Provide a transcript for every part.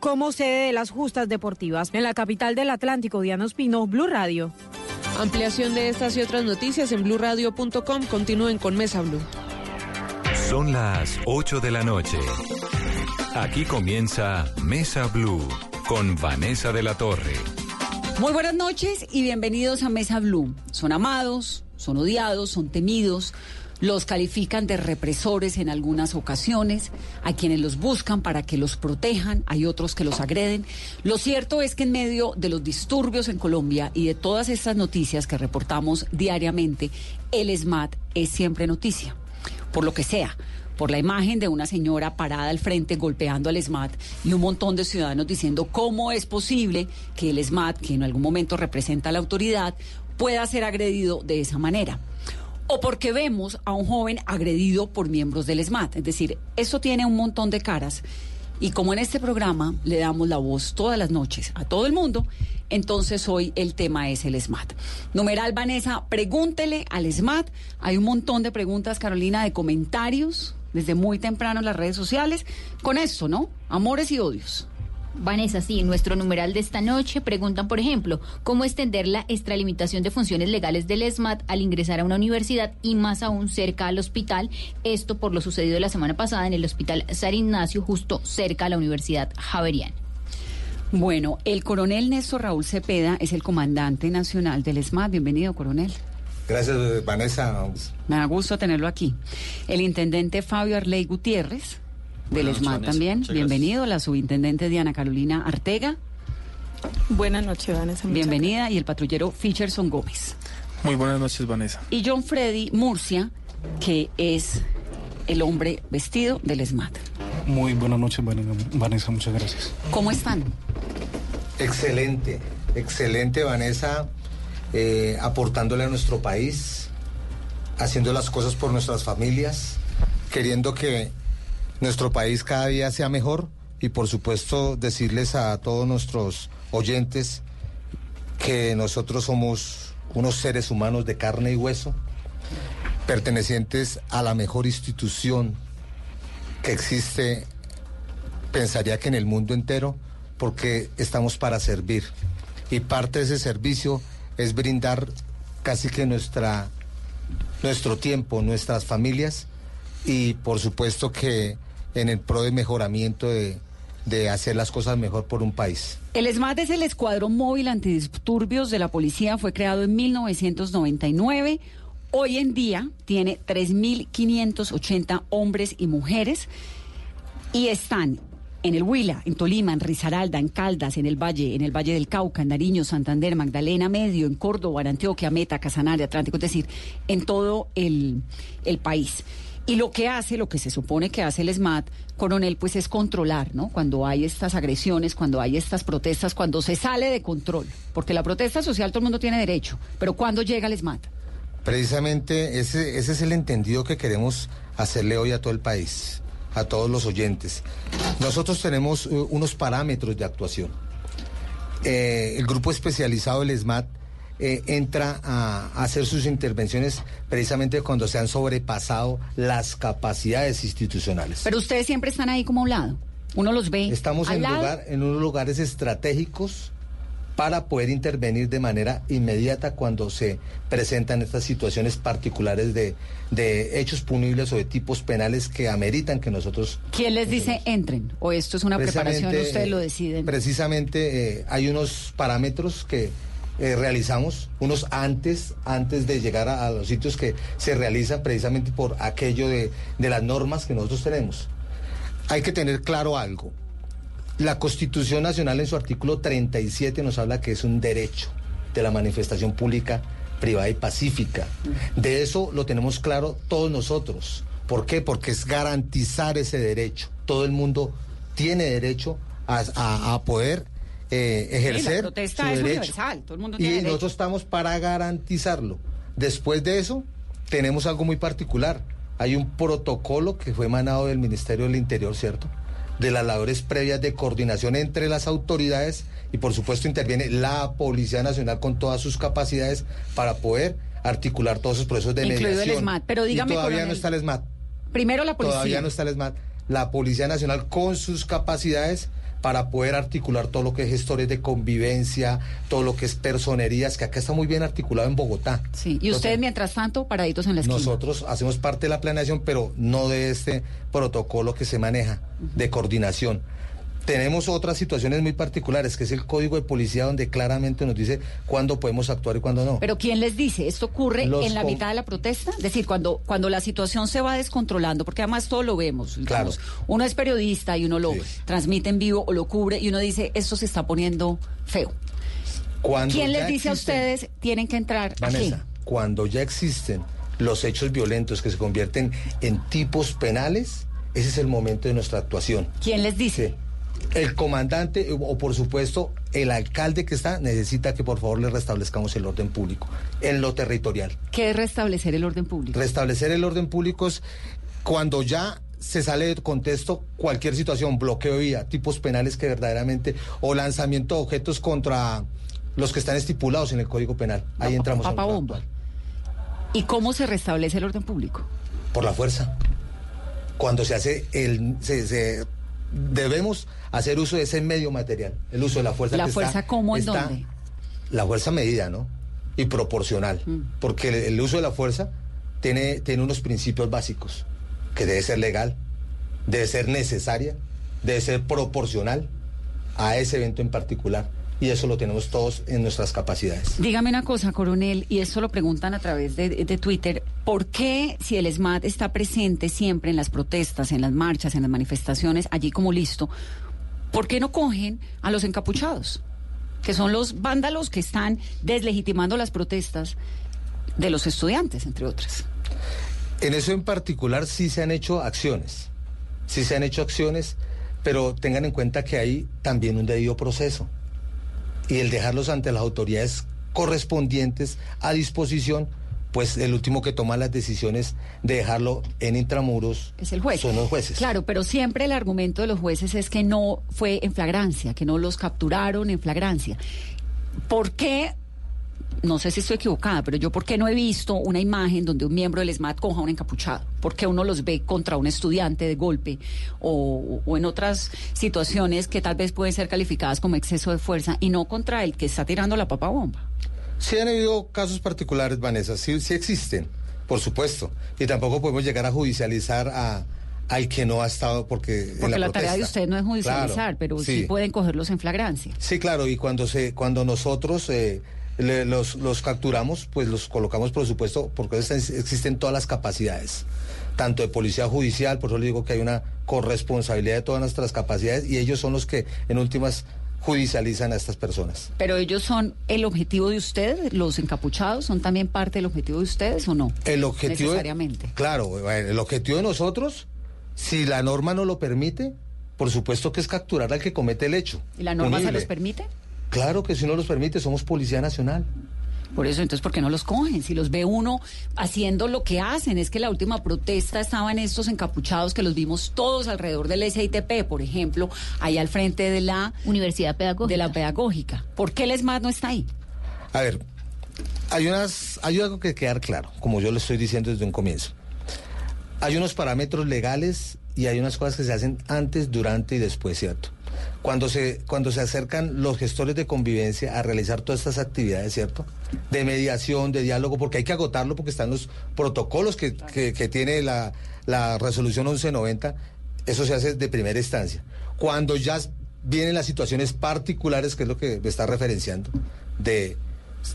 como sede de las justas deportivas. En la capital del Atlántico, Diana Espino, Blue Radio. Ampliación de estas y otras noticias en bluradio.com. Continúen con Mesa Blue. Son las 8 de la noche. Aquí comienza Mesa Blue con Vanessa de la Torre. Muy buenas noches y bienvenidos a Mesa Blue. Son amados, son odiados, son temidos los califican de represores en algunas ocasiones, hay quienes los buscan para que los protejan, hay otros que los agreden. Lo cierto es que en medio de los disturbios en Colombia y de todas estas noticias que reportamos diariamente, el SMAT es siempre noticia, por lo que sea por la imagen de una señora parada al frente golpeando al SMAT y un montón de ciudadanos diciendo cómo es posible que el SMAT, que en algún momento representa a la autoridad, pueda ser agredido de esa manera o porque vemos a un joven agredido por miembros del SMAT. Es decir, eso tiene un montón de caras. Y como en este programa le damos la voz todas las noches a todo el mundo, entonces hoy el tema es el SMAT. Numeral Vanessa, pregúntele al SMAT. Hay un montón de preguntas, Carolina, de comentarios desde muy temprano en las redes sociales. Con esto, ¿no? Amores y odios. Vanessa, sí, en nuestro numeral de esta noche preguntan, por ejemplo, cómo extender la extralimitación de funciones legales del ESMAT al ingresar a una universidad y más aún cerca al hospital. Esto por lo sucedido la semana pasada en el Hospital San Ignacio, justo cerca a la Universidad Javeriana. Bueno, el coronel Néstor Raúl Cepeda es el comandante nacional del ESMAT. Bienvenido, coronel. Gracias, Vanessa. Me da gusto tenerlo aquí. El intendente Fabio Arley Gutiérrez del ESMAD también. Bienvenido, la subintendente Diana Carolina Artega. Buenas noches, Vanessa. Bienvenida. Y el patrullero Fischerson Gómez. Muy buenas noches, Vanessa. Y John Freddy Murcia, que es el hombre vestido del ESMAD. Muy buenas noches, Vanessa. Muchas gracias. ¿Cómo están? Excelente, excelente, Vanessa. Eh, aportándole a nuestro país, haciendo las cosas por nuestras familias, queriendo que nuestro país cada día sea mejor y por supuesto decirles a todos nuestros oyentes que nosotros somos unos seres humanos de carne y hueso, pertenecientes a la mejor institución que existe, pensaría que en el mundo entero, porque estamos para servir. Y parte de ese servicio es brindar casi que nuestra, nuestro tiempo, nuestras familias, y por supuesto que en el pro de mejoramiento de, hacer las cosas mejor por un país. El ESMAD es el Escuadrón Móvil Antidisturbios de la Policía, fue creado en 1999. Hoy en día tiene 3.580 hombres y mujeres y están en el Huila, en Tolima, en Risaralda, en Caldas, en el Valle, en el Valle del Cauca, en Nariño, Santander, Magdalena Medio, en Córdoba, en Antioquia, Meta, Casanare, Atlántico, es decir, en todo el, el país. Y lo que hace, lo que se supone que hace el SMAT, coronel, pues es controlar, ¿no? Cuando hay estas agresiones, cuando hay estas protestas, cuando se sale de control. Porque la protesta social todo el mundo tiene derecho, pero ¿cuándo llega el SMAT? Precisamente ese, ese es el entendido que queremos hacerle hoy a todo el país, a todos los oyentes. Nosotros tenemos uh, unos parámetros de actuación. Eh, el grupo especializado del SMAT eh, entra a, hacer sus intervenciones precisamente cuando se han sobrepasado las capacidades institucionales. Pero ustedes siempre están ahí como a un lado. Uno los ve. Estamos en, lugar, en unos lugares estratégicos para poder intervenir de manera inmediata cuando se presentan estas situaciones particulares de, hechos punibles o de tipos penales que ameritan que nosotros... ¿Quién les dice entren? ¿O esto es una preparación, ustedes lo deciden? Precisamente eh, hay unos parámetros que eh, realizamos, unos antes, antes de llegar a, los sitios que se realizan precisamente por aquello de, de las normas que nosotros tenemos. Hay que tener claro algo. La Constitución Nacional en su artículo 37 nos habla que es un derecho de la manifestación pública, privada y pacífica. De eso lo tenemos claro todos nosotros. ¿Por qué? Porque es garantizar ese derecho. Todo el mundo tiene derecho a, a poder eh, ejercer su derecho. y nosotros estamos para garantizarlo. Después de eso, tenemos algo muy particular. Hay un protocolo que fue emanado del Ministerio del Interior, ¿cierto? De las labores previas de coordinación entre las autoridades y por supuesto interviene la Policía Nacional con todas sus capacidades para poder articular todos esos procesos de mediación. El. Pero dígame, y todavía no está el SMAT. Primero la policía. Todavía no está el SMAT. La Policía Nacional con sus capacidades para poder articular todo lo que es gestores de convivencia, todo lo que es personerías, que acá está muy bien articulado en Bogotá. Sí, y ustedes mientras tanto paraditos en la esquina. Nosotros hacemos parte de la planeación, pero no de este protocolo que se maneja de coordinación. Tenemos otras situaciones muy particulares, que es el código de policía donde claramente nos dice cuándo podemos actuar y cuándo no. Pero ¿quién les dice? ¿Esto ocurre Los en la mitad de la protesta? Es decir, cuando, cuando la situación se va descontrolando, porque además todo lo vemos. digamos, Uno es periodista y uno lo Sí. transmite en vivo o lo cubre y uno dice, esto se está poniendo feo. Cuando ¿Quién les dice a ustedes tienen que entrar Vanessa, aquí? cuando ya existen los hechos violentos que se convierten en tipos penales, ese es el momento de nuestra actuación. ¿Quién les dice? Sí. El comandante o, o, por supuesto el alcalde que está necesita que por favor le restablezcamos el orden público en lo territorial. ¿Qué es restablecer el orden público? Restablecer el orden público es cuando ya se sale de contexto cualquier situación, bloqueo de vía, tipos penales que verdaderamente, o lanzamiento de objetos contra los que están estipulados en el Código Penal. Ahí entramos Papa bomba. ¿Y cómo se restablece el orden público? por la fuerza. Cuando se hace el se- se- debemos hacer uso de ese medio material, el uso de la fuerza. ¿La que fuerza está- cómo, en está- dónde? La fuerza medida, ¿no? Y proporcional, Mm. porque el, el uso de la fuerza tiene tiene unos principios básicos, que debe ser legal, debe ser necesaria, debe ser proporcional a ese evento en particular. Y eso lo tenemos todos en nuestras capacidades. Dígame una cosa, coronel, y esto lo preguntan a través de, de Twitter, ¿por qué si el SMAT está presente siempre en las protestas, en las marchas, en las manifestaciones, allí como listo, ¿por qué no cogen a los encapuchados? Que son los vándalos que están deslegitimando las protestas de los estudiantes, entre otras. En eso en particular sí se han hecho acciones, sí se han hecho acciones, pero tengan en cuenta que hay también un debido proceso y el dejarlos ante las autoridades correspondientes a disposición, pues el último que toma las decisiones de dejarlo en intramuros Es el juez. son los jueces. Claro, pero siempre el argumento de los jueces es que no fue en flagrancia, que no los capturaron en flagrancia. ¿Por qué? No sé si estoy equivocada, pero yo por qué no he visto una imagen donde un miembro del SMAT coja un encapuchado? ¿Por qué uno los ve contra un estudiante de golpe o, o en otras situaciones que tal vez pueden ser calificadas como exceso de fuerza y no contra el que está tirando la papa bomba? Sí han habido casos particulares, Vanessa, sí, sí existen, por supuesto. Y tampoco podemos llegar a judicializar a, al que no ha estado porque... en Porque la, tarea de usted no es judicializar, Claro, pero sí. pueden cogerlos en flagrancia. Sí, claro, y cuando se, cuando nosotros eh, le- los, los capturamos, pues los colocamos, por supuesto, porque existen todas las capacidades, tanto de policía judicial, por eso le digo que hay una corresponsabilidad de todas nuestras capacidades, y ellos son los que en últimas judicializan a estas personas. Pero ellos son el objetivo de ustedes, los encapuchados, son también parte del objetivo de ustedes o no? El objetivo. de- Necesariamente. claro, eh, el objetivo de nosotros, si la norma no lo permite, por supuesto que es capturar al que comete el hecho. ¿Y la norma se punible. los permite? Claro que si no los permite, somos Policía Nacional. Por eso, entonces, ¿por qué no los cogen? Si los ve uno haciendo lo que hacen, es que la última protesta estaban estos encapuchados que los vimos todos alrededor del SITP, por ejemplo, ahí al frente de la Universidad Pedagógica. de la pedagógica. ¿Por qué el ESMAD no está ahí? A ver, hay unas, hay algo que quedar claro, como yo le estoy diciendo desde un comienzo. Hay unos parámetros legales y hay unas cosas que se hacen antes, durante y después, ¿cierto? Cuando se, cuando se acercan los gestores de convivencia a realizar todas estas actividades, ¿cierto? De mediación, de diálogo, porque hay que agotarlo porque están los protocolos que, que- que tiene la, la resolución 1190, eso se hace de primera instancia. Cuando ya vienen las situaciones particulares, que es lo que me está referenciando, de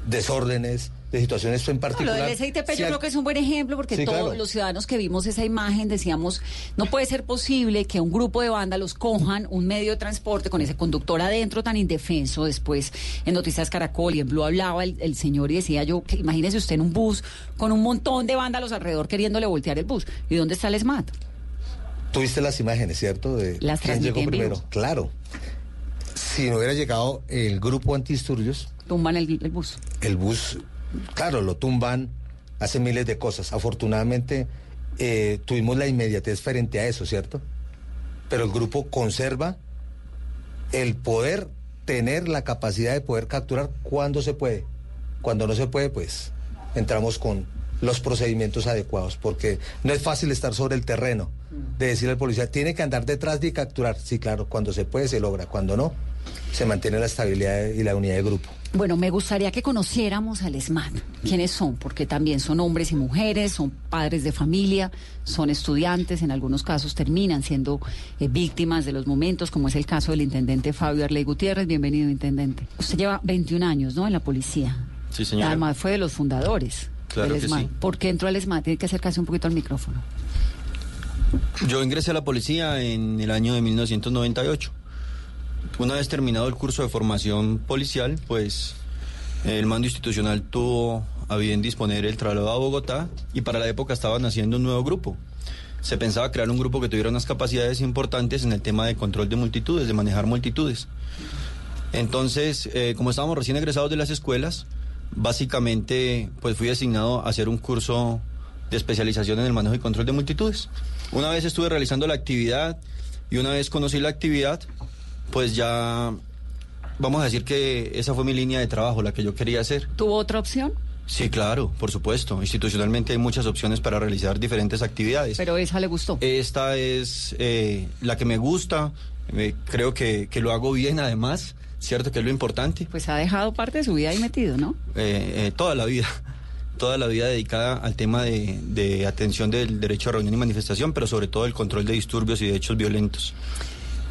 desórdenes, de situaciones en No, lo particular. del SITP si yo hay- creo que es un buen ejemplo porque Sí, todos claro. los ciudadanos que vimos esa imagen decíamos, no puede ser posible que un grupo de vándalos cojan un medio de transporte con ese conductor adentro tan indefenso. Después en Noticias Caracol y en Blue hablaba el, el señor y decía yo, que imagínese usted en un bus con un montón de vándalos alrededor queriéndole voltear el bus. ¿Y dónde está el SMAT? Tuviste las imágenes, ¿cierto? De Las quién llegó primero. vivo. Claro. Si no hubiera llegado el grupo antidisturbios, Tumban el, el bus. el bus, claro, lo tumban, hacen miles de cosas. Afortunadamente eh, tuvimos la inmediatez frente a eso, ¿cierto? Pero el grupo conserva el poder tener la capacidad de poder capturar cuando se puede. Cuando no se puede, pues entramos con los procedimientos adecuados, porque no es fácil estar sobre el terreno. de decirle al policía, tiene que andar detrás de capturar. Sí, claro, cuando se puede se logra, cuando no, se mantiene la estabilidad y la unidad de grupo. Bueno, me gustaría que conociéramos al ESMAD. ¿Quiénes son? Porque también son hombres y mujeres, son padres de familia, son estudiantes, en algunos casos terminan siendo eh, víctimas de los momentos, como es el caso del intendente Fabio Arley Gutiérrez. Bienvenido, intendente. Usted lleva 21 años, ¿no?, en la policía. Sí, señora. Además, fue de los fundadores Claro del ESMAD. sí. ¿Por qué entró al ESMAD? Tiene que acercarse un poquito al micrófono. Yo ingresé a la policía en el año de 1998. Una vez terminado el curso de formación policial, pues el mando institucional tuvo a bien disponer el traslado a Bogotá y para la época estaban haciendo un nuevo grupo. Se pensaba crear un grupo que tuviera unas capacidades importantes en el tema de control de multitudes, de manejar multitudes. Entonces, eh, como estábamos recién egresados de las escuelas, básicamente pues fui designado a hacer un curso de especialización en el manejo y control de multitudes. Una vez estuve realizando la actividad y una vez conocí la actividad, pues ya vamos a decir que esa fue mi línea de trabajo, la que yo quería hacer. ¿Tuvo otra opción? Sí, claro, por supuesto. Institucionalmente hay muchas opciones para realizar diferentes actividades. Pero esa le gustó. Esta es eh, la que me gusta, eh, creo que, que lo hago bien además, ¿cierto? Que es lo importante. Pues ha dejado parte de su vida ahí metido, ¿no? Eh, eh, toda la vida, toda la vida dedicada al tema de, de atención del derecho a reunión y manifestación, pero sobre todo el control de disturbios y de hechos violentos.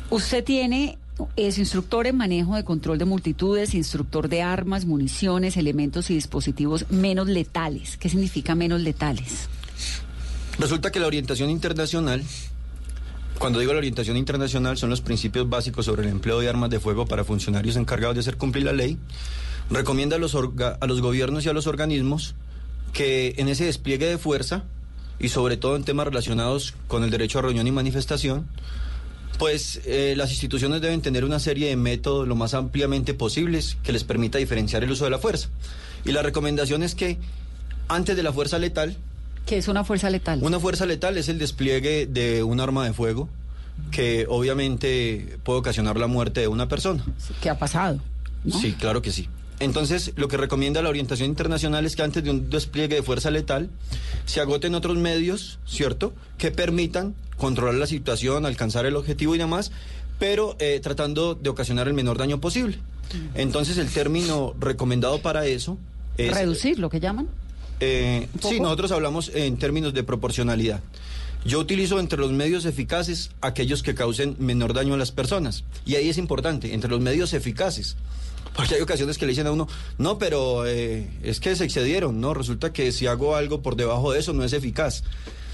Usted tiene, es instructor en manejo de control de multitudes, instructor de armas, municiones, elementos y dispositivos menos letales. ¿Qué significa menos letales? Resulta que la orientación internacional, cuando digo la orientación internacional, son los principios básicos sobre el empleo de armas de fuego para funcionarios encargados de hacer cumplir la ley, recomienda a los, orga- a los gobiernos y a los organismos que en ese despliegue de fuerza, y sobre todo en temas relacionados con el derecho a reunión y manifestación, pues eh, las instituciones deben tener una serie de métodos lo más ampliamente posibles que les permita diferenciar el uso de la fuerza. Y la recomendación es que antes de la fuerza letal, ¿Qué es una fuerza letal? una fuerza letal es el despliegue de un arma de fuego que obviamente puede ocasionar la muerte de una persona. ¿Qué ha pasado? ¿no? Sí, claro que sí. Entonces, lo que recomienda la orientación internacional es que antes de un despliegue de fuerza letal se agoten otros medios, ¿cierto?, que permitan controlar la situación, alcanzar el objetivo y demás, pero eh, tratando de ocasionar el menor daño posible. Entonces, el término recomendado para eso es... Reducir, lo que llaman. Eh, sí, nosotros hablamos en términos de proporcionalidad. Yo utilizo entre los medios eficaces aquellos que causen menor daño a las personas. Y ahí es importante, entre los medios eficaces. Porque hay ocasiones que le dicen a uno, no, pero eh, es que se excedieron, ¿no? Resulta que si hago algo por debajo de eso no es eficaz.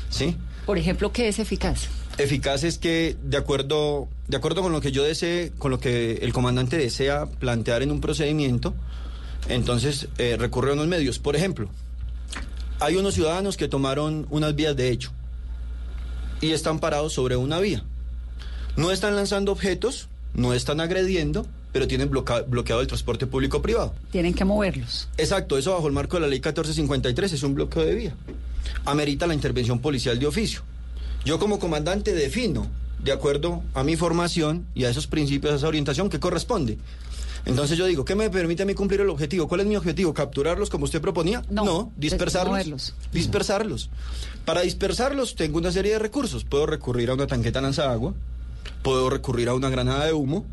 ¿Sí? Por ejemplo, ¿qué es eficaz? Eficaz es que de acuerdo, de acuerdo con lo que yo desee, con lo que el comandante desea plantear en un procedimiento, entonces eh, recurre a unos medios. Por ejemplo, hay unos ciudadanos que tomaron unas vías de hecho y están parados sobre una vía. No están lanzando objetos, no están agrediendo, pero tienen bloca- bloqueado el transporte público privado. Tienen que moverlos. Exacto, eso bajo el marco de la ley 1453 es un bloqueo de vía. Amerita la intervención policial de oficio. Yo como comandante defino, de acuerdo a mi formación y a esos principios, a esa orientación, qué corresponde. Entonces yo digo, ¿qué me permite a mí cumplir el objetivo? ¿Cuál es mi objetivo? ¿Capturarlos como usted proponía? No, dispersarlos. moverlos. Dispersarlos. Para dispersarlos tengo una serie de recursos. Puedo recurrir a una tanqueta lanzagua, puedo recurrir a una granada de humo,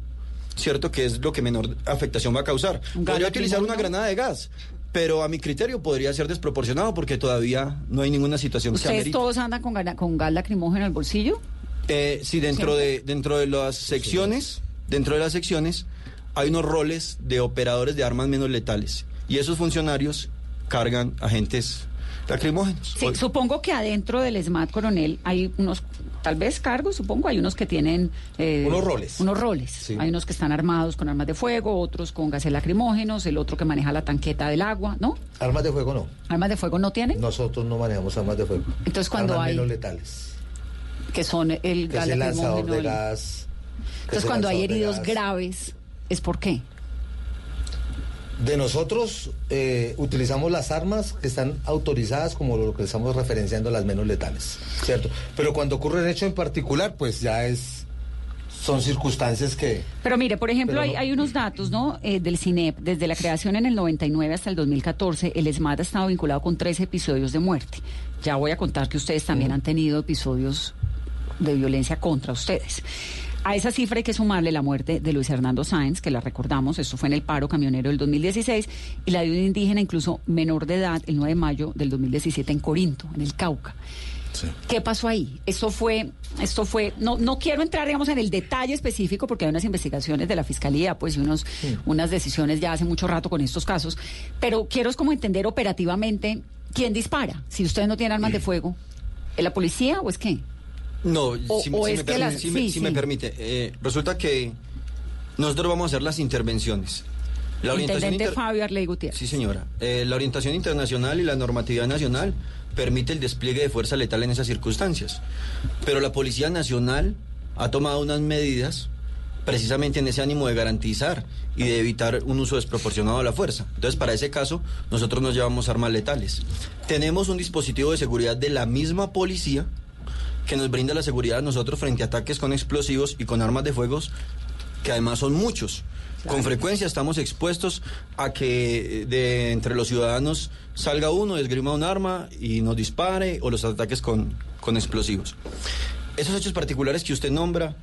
¿cierto? Que es lo que menor afectación va a causar. ¿Un gas Podría utilizar una granada de gas, pero a mi criterio podría ser desproporcionado porque todavía no hay ninguna situación que ¿Ustedes amerite. todos andan con, gana- con gas lacrimógeno en el bolsillo? Eh, sí, dentro de, dentro de las secciones, dentro de las secciones, hay unos roles de operadores de armas menos letales. Y esos funcionarios cargan agentes lacrimógenos. Sí, supongo que adentro del SMAT, coronel, hay unos, tal vez cargos, supongo, hay unos que tienen... eh, Unos roles. Unos roles. Sí. Hay unos que están armados con armas de fuego, otros con gases lacrimógenos, el otro que maneja la tanqueta del agua, ¿no? Armas de fuego no. ¿Armas de fuego no tienen? Nosotros no manejamos armas de fuego. Entonces, cuando armas hay- menos letales. Que son el Que gas es el lanzador de gas. Entonces, cuando hay heridos gas. graves, ¿es por qué? De nosotros eh, utilizamos las armas que están autorizadas como lo que estamos referenciando las menos letales, ¿cierto? Pero cuando ocurre un hecho en particular, pues ya es son circunstancias que Pero mire, por ejemplo, hay, no- hay unos datos ¿no? Eh, del CINEP. Desde la creación en el 99 hasta el 2014, el SMAT ha estado vinculado con tres episodios de muerte. Ya voy a contar que ustedes también han tenido episodios de violencia contra ustedes. A esa cifra hay que sumarle la muerte de Luis Hernando Sáenz, que la recordamos, esto fue en el paro camionero del 2016, y la de un indígena incluso menor de edad el 9 de mayo del 2017 en Corinto, en el Cauca. ¿Qué pasó ahí? Esto fue, esto fue, no, no quiero entrar, digamos, en el detalle específico porque hay unas investigaciones de la fiscalía, pues, y unos, unas decisiones ya hace mucho rato con estos casos, pero quiero es como entender operativamente quién dispara. Si ustedes no tienen armas de fuego, ¿es la policía o es qué? No, O- si, o si es me, las- si sí, permite, eh, resulta que nosotros vamos a hacer las intervenciones. La orientación Intendente inter- Fabio Arley Gutiérrez. Sí, señora. Eh, la orientación internacional y la normatividad nacional permite el despliegue de fuerza letal en esas circunstancias. Pero la Policía Nacional ha tomado unas medidas precisamente en ese ánimo de garantizar y de evitar un uso desproporcionado de la fuerza. Entonces, para ese caso, nosotros nos llevamos armas letales. Tenemos un dispositivo de seguridad de la misma policía que nos brinda la seguridad a nosotros frente a ataques con explosivos y con armas de fuego, que además son muchos. Con frecuencia estamos expuestos a que eh, de entre los ciudadanos salga uno, esgrima un arma y nos dispare o los ataques con, con explosivos. Esos hechos particulares que usted nombra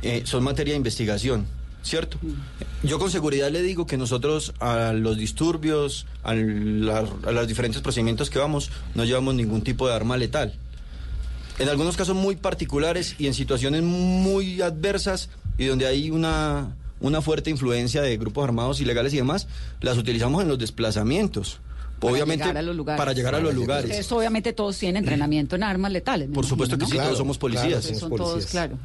eh, son materia de investigación, ¿cierto? Yo con seguridad le digo que nosotros a los disturbios, a, la- a los diferentes procedimientos que vamos, no llevamos ningún tipo de arma letal. En algunos casos muy particulares y en situaciones muy adversas y donde hay una, una fuerte influencia de grupos armados ilegales y demás, las utilizamos en los desplazamientos. Para Obviamente llegar a los lugares. para llegar a los lugares. Ustedes obviamente todos tienen entrenamiento en armas letales. Por supuesto que sí, todos somos policías. claro, son todos, claro.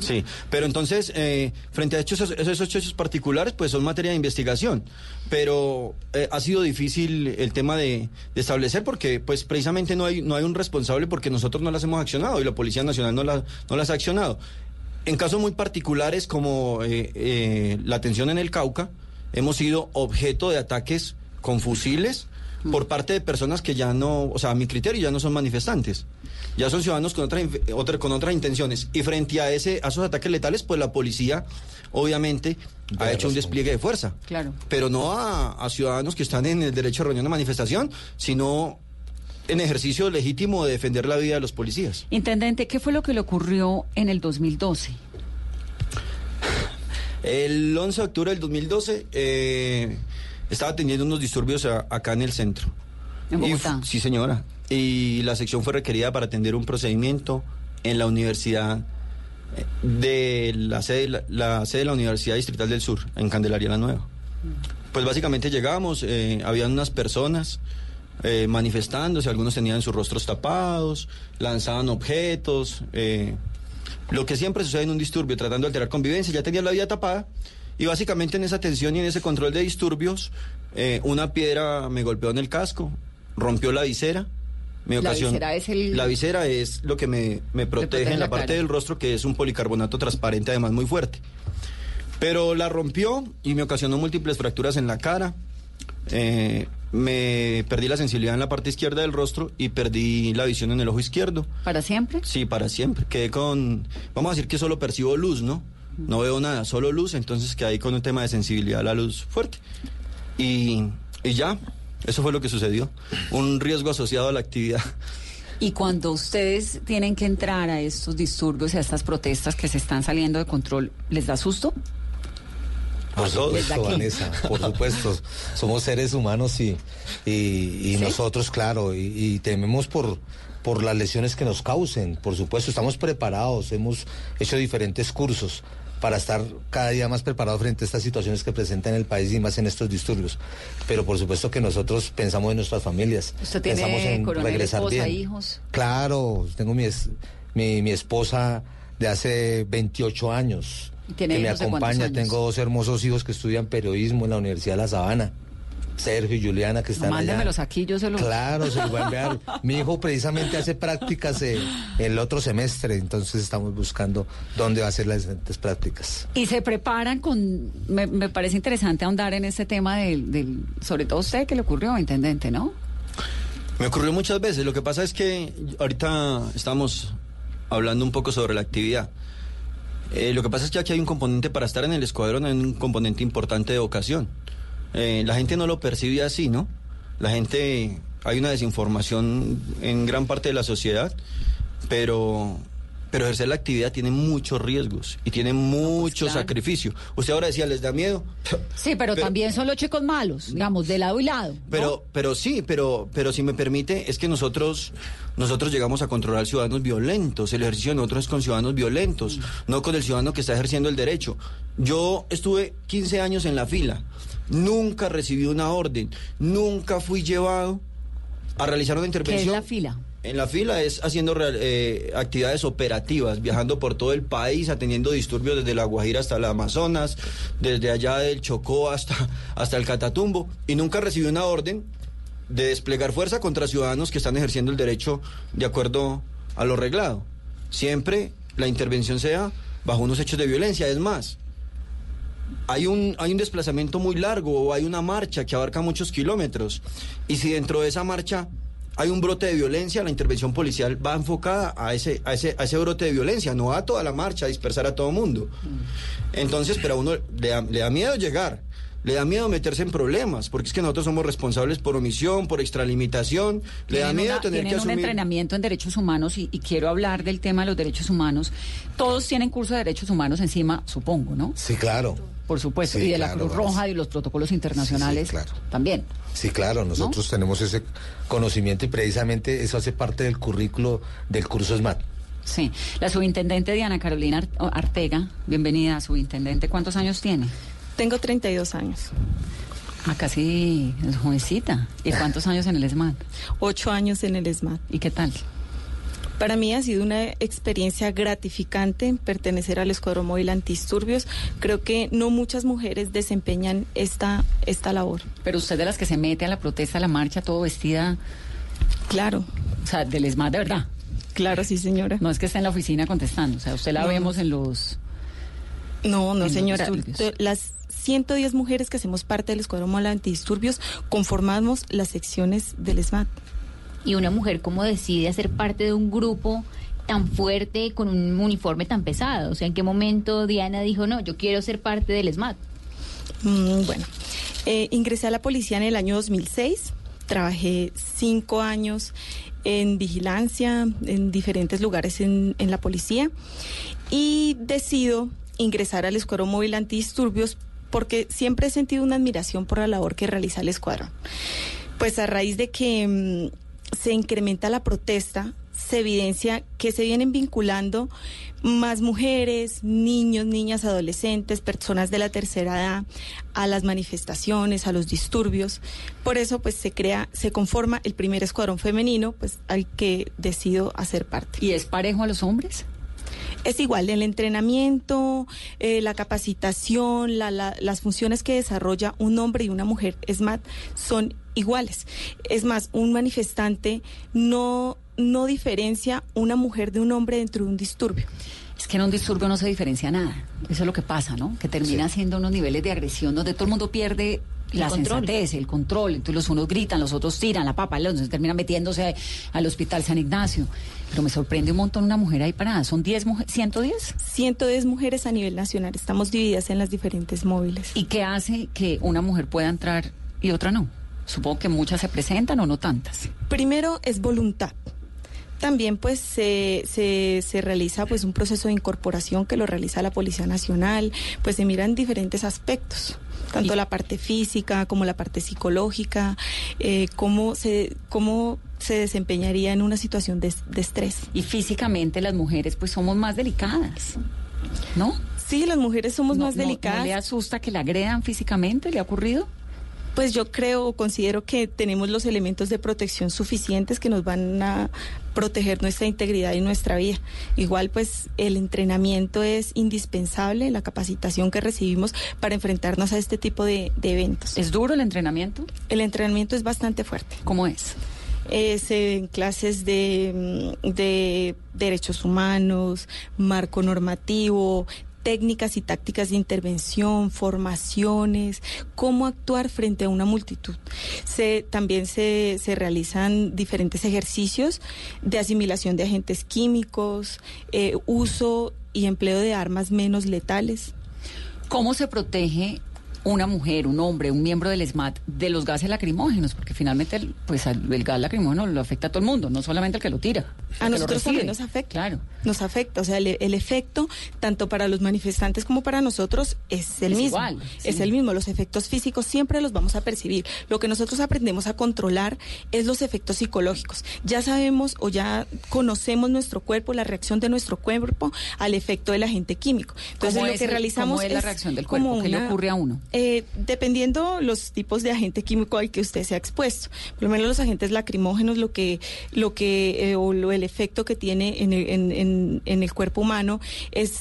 Sí, pero entonces, eh, frente a hechos, esos hechos particulares, pues son materia de investigación. Pero eh, ha sido difícil el tema de, de establecer porque, pues precisamente no hay, no hay un responsable porque nosotros no las hemos accionado y la Policía Nacional no, la- no las ha accionado. En casos muy particulares como eh, eh, la atención en el Cauca, hemos sido objeto de ataques con fusiles por parte de personas que ya no, o sea, a mi criterio ya no son manifestantes, ya son ciudadanos con otra- con otras intenciones. Y frente a ese, a esos ataques letales, pues la policía, obviamente, ha hecho un despliegue de fuerza. Claro. Pero no a, a ciudadanos que están en el derecho a reunión de manifestación, sino en ejercicio legítimo de defender la vida de los policías. Intendente, ¿qué fue lo que le ocurrió en el 2012? El 11 de octubre del 2012 eh, estaba teniendo unos disturbios a- acá en el centro. En Y Bogotá. f- sí, señora. Y la sección fue requerida para atender un procedimiento en la universidad eh, de la sede, la, la sede de la Universidad Distrital del Sur, en Candelaria la Nueva. Pues básicamente llegamos, eh, habían unas personas eh, manifestándose, algunos tenían sus rostros tapados, lanzaban objetos, eh, lo que siempre sucede en un disturbio, tratando de alterar convivencia, ya tenían la vida tapada, y básicamente en esa tensión y en ese control de disturbios, eh, una piedra me golpeó en el casco, rompió la visera, me La visera es el- La visera es lo que me, me protege protege en la, la parte del rostro, que es un policarbonato transparente, además muy fuerte. Pero la rompió y me ocasionó múltiples fracturas en la cara. Eh, me perdí la sensibilidad en la parte izquierda del rostro y perdí la visión en el ojo izquierdo. ¿Para siempre? Sí, para siempre. Quedé con, vamos a decir que solo percibo luz, ¿no? No veo nada, solo luz, entonces quedé con un tema de sensibilidad a la luz fuerte. Y, y ya, eso fue lo que sucedió. Un riesgo asociado a la actividad. Y cuando ustedes tienen que entrar a estos disturbios y a estas protestas que se están saliendo de control, ¿les da susto? Por supuesto. Vanessa, por supuesto. Somos seres humanos y, y, y nosotros, claro, y, y tememos por, por las lesiones que nos causen. Por supuesto, estamos preparados, hemos hecho diferentes cursos para estar cada día más preparados frente a estas situaciones que presentan el país y más en estos disturbios. Pero por supuesto que nosotros pensamos en nuestras familias. ¿Usted tiene, pensamos en coronel, regresar esposa, bien. hijos? Claro, tengo mi, es- mi, mi esposa de hace 28 años ¿Y tiene que me acompaña. Tengo dos hermosos hijos que estudian periodismo en la Universidad de La Sabana. Sergio y Juliana que están allá. Mándemelos aquí, yo se los... Claro, se los voy a enviar. Mi hijo precisamente hace prácticas eh, el otro semestre, entonces estamos buscando dónde va a hacer las diferentes prácticas. Y se preparan con... Me, me parece interesante ahondar en este tema del, del... Sobre todo a usted que le ocurrió, intendente, ¿no? Me ocurrió muchas veces. Lo que pasa es que ahorita estamos hablando un poco sobre la actividad. Eh, lo que pasa es que aquí hay un componente para estar en el escuadrón, hay un componente importante de ocasión. Eh, la gente no lo percibe así, ¿no? La gente, hay una desinformación en gran parte de la sociedad, pero pero ejercer la actividad tiene muchos riesgos y tiene mucho claro. sacrificio. Usted ahora decía, ¿les da miedo? Sí, pero, también son los chicos malos, digamos, de lado y lado. ¿no? Pero, pero sí, pero, pero si me permite, es que nosotros, nosotros llegamos a controlar ciudadanos violentos. El ejercicio de nosotros es con ciudadanos violentos, no con el ciudadano que está ejerciendo el derecho. Yo estuve 15 años en la fila, nunca recibí una orden, nunca fui llevado a realizar una ¿Qué es intervención. la fila? En la fila es haciendo real- eh, actividades operativas, viajando por todo el país, atendiendo disturbios desde la Guajira hasta el Amazonas, desde allá del Chocó hasta, hasta el Catatumbo, y nunca recibí una orden de desplegar fuerza contra ciudadanos que están ejerciendo el derecho de acuerdo a lo reglado. Siempre la intervención sea bajo unos hechos de violencia, es más. Hay un, hay un desplazamiento muy largo o hay una marcha que abarca muchos kilómetros. Y si dentro de esa marcha hay un brote de violencia, la intervención policial va enfocada a ese, a ese, a ese brote de violencia, no a toda la marcha, a dispersar a todo mundo. Entonces, pero a uno le da, le da miedo llegar, le da miedo meterse en problemas, porque es que nosotros somos responsables por omisión, por extralimitación, le da Tienen miedo una- tener que tienen un asumir... entrenamiento en derechos humanos y, y quiero hablar del tema de los derechos humanos. Todos tienen curso de derechos humanos encima, supongo, ¿no? Sí, claro. Por supuesto. Sí, y de la Cruz. Roja y los protocolos internacionales Sí, sí, claro. también. Sí, claro, nosotros tenemos ese conocimiento y precisamente eso hace parte del currículo del curso SMAT. Sí. La subintendente Diana Carolina Ar- Artega, bienvenida, subintendente. ¿Cuántos años tiene? Tengo 32 años, Ah, casi es jovencita. ¿Y cuántos años en el SMAT? 8 años en el ESMAD. ¿Y qué tal? Para mí ha sido una experiencia gratificante pertenecer al Escuadrón Móvil Antidisturbios. Creo que no muchas mujeres desempeñan esta, esta labor. Pero usted de las que se mete a la protesta, a la marcha, todo vestida, Claro, o sea, del SMAT de verdad. claro, sí, señora. No es que esté en la oficina contestando, o sea, usted la No. vemos en los... No, no, señora. Las 110 mujeres que hacemos parte del Escuadrón Móvil Antidisturbios conformamos las secciones del ESMAD. Y una mujer cómo decide hacer parte de un grupo tan fuerte con un uniforme tan pesado. O sea, ¿en qué momento Diana dijo, no, yo quiero ser parte del SMAT? Mm, bueno, eh, ingresé a la policía en el año 2006. Trabajé cinco años en vigilancia en diferentes lugares en, en la policía y decido ingresar al Escuadrón Móvil Antidisturbios porque siempre he sentido una admiración por la labor que realiza el escuadrón. Pues a raíz de que mm, se incrementa la protesta, se evidencia que se vienen vinculando más mujeres, niños, niñas, adolescentes, personas de la tercera edad a las manifestaciones, a los disturbios. Por eso pues se crea, se conforma el primer escuadrón femenino, pues al que decido hacer parte. ¿Y es parejo a los hombres? Es igual, el entrenamiento, eh, la capacitación, la- la- las funciones que desarrolla un hombre y una mujer SMAT son iguales. Es más, un manifestante no, no diferencia una mujer de un hombre dentro de un disturbio. Es que en un disturbio no se diferencia nada. Eso es lo que pasa, ¿no? Que termina siendo unos niveles de agresión donde todo el mundo pierde El la control. sensatez, el control. Entonces los unos gritan, los otros tiran, la papa, los otros terminan metiéndose al hospital San Ignacio. Pero me sorprende un montón una mujer ahí parada. ¿Son 10 mujeres? ¿110? 110 mujeres a nivel nacional, estamos divididas en las diferentes móviles. ¿Y qué hace que una mujer pueda entrar y otra no? Supongo que muchas se presentan o no tantas. Primero es voluntad. También pues se, se, se realiza pues un proceso de incorporación que lo realiza la Policía Nacional, pues se miran diferentes aspectos, tanto la parte física como la parte psicológica, eh, cómo, se, cómo se desempeñaría en una situación de, de estrés. Y físicamente las mujeres pues somos más delicadas, ¿no? Sí, las mujeres somos No- más no- delicadas. ¿No le asusta que la agredan físicamente? ¿Le ha ocurrido? Pues yo creo o considero que tenemos los elementos de protección suficientes que nos van a proteger nuestra integridad y nuestra vida. Igual pues el entrenamiento es indispensable, la capacitación que recibimos para enfrentarnos a este tipo de, de eventos. ¿Es duro el entrenamiento? El entrenamiento es bastante fuerte. ¿Cómo es? Eh, se ven clases de, mm, de derechos humanos, marco normativo, técnicas y tácticas de intervención, formaciones, cómo actuar frente a una multitud. Se, también se, se realizan diferentes ejercicios de asimilación de agentes químicos, eh, uso y empleo de armas menos letales. ¿Cómo se protege una mujer, un hombre, un miembro del SMAT de los gases lacrimógenos? Porque finalmente el- pues, el el gas lacrimógeno lo afecta a todo el mundo, no solamente al que lo tira. A nosotros también nos afecta. Claro. Nos afecta. O sea, el, el, efecto, tanto para los manifestantes como para nosotros, es el Es mismo. igual, sí. Es el mismo. Los efectos físicos siempre los vamos a percibir. Lo que nosotros aprendemos a controlar es los efectos psicológicos. Ya sabemos o ya conocemos nuestro cuerpo, la reacción de nuestro cuerpo al efecto del agente químico. Entonces, ¿Cómo lo es que el- realizamos cómo es la reacción del como cuerpo? ¿Qué le una- ocurre a uno? Eh, dependiendo los tipos de agente químico al que usted sea expuesto. Por lo menos los agentes lacrimógenos, lo que, lo que, eh, o lo- el efecto que tiene en el, en, en- en el cuerpo humano es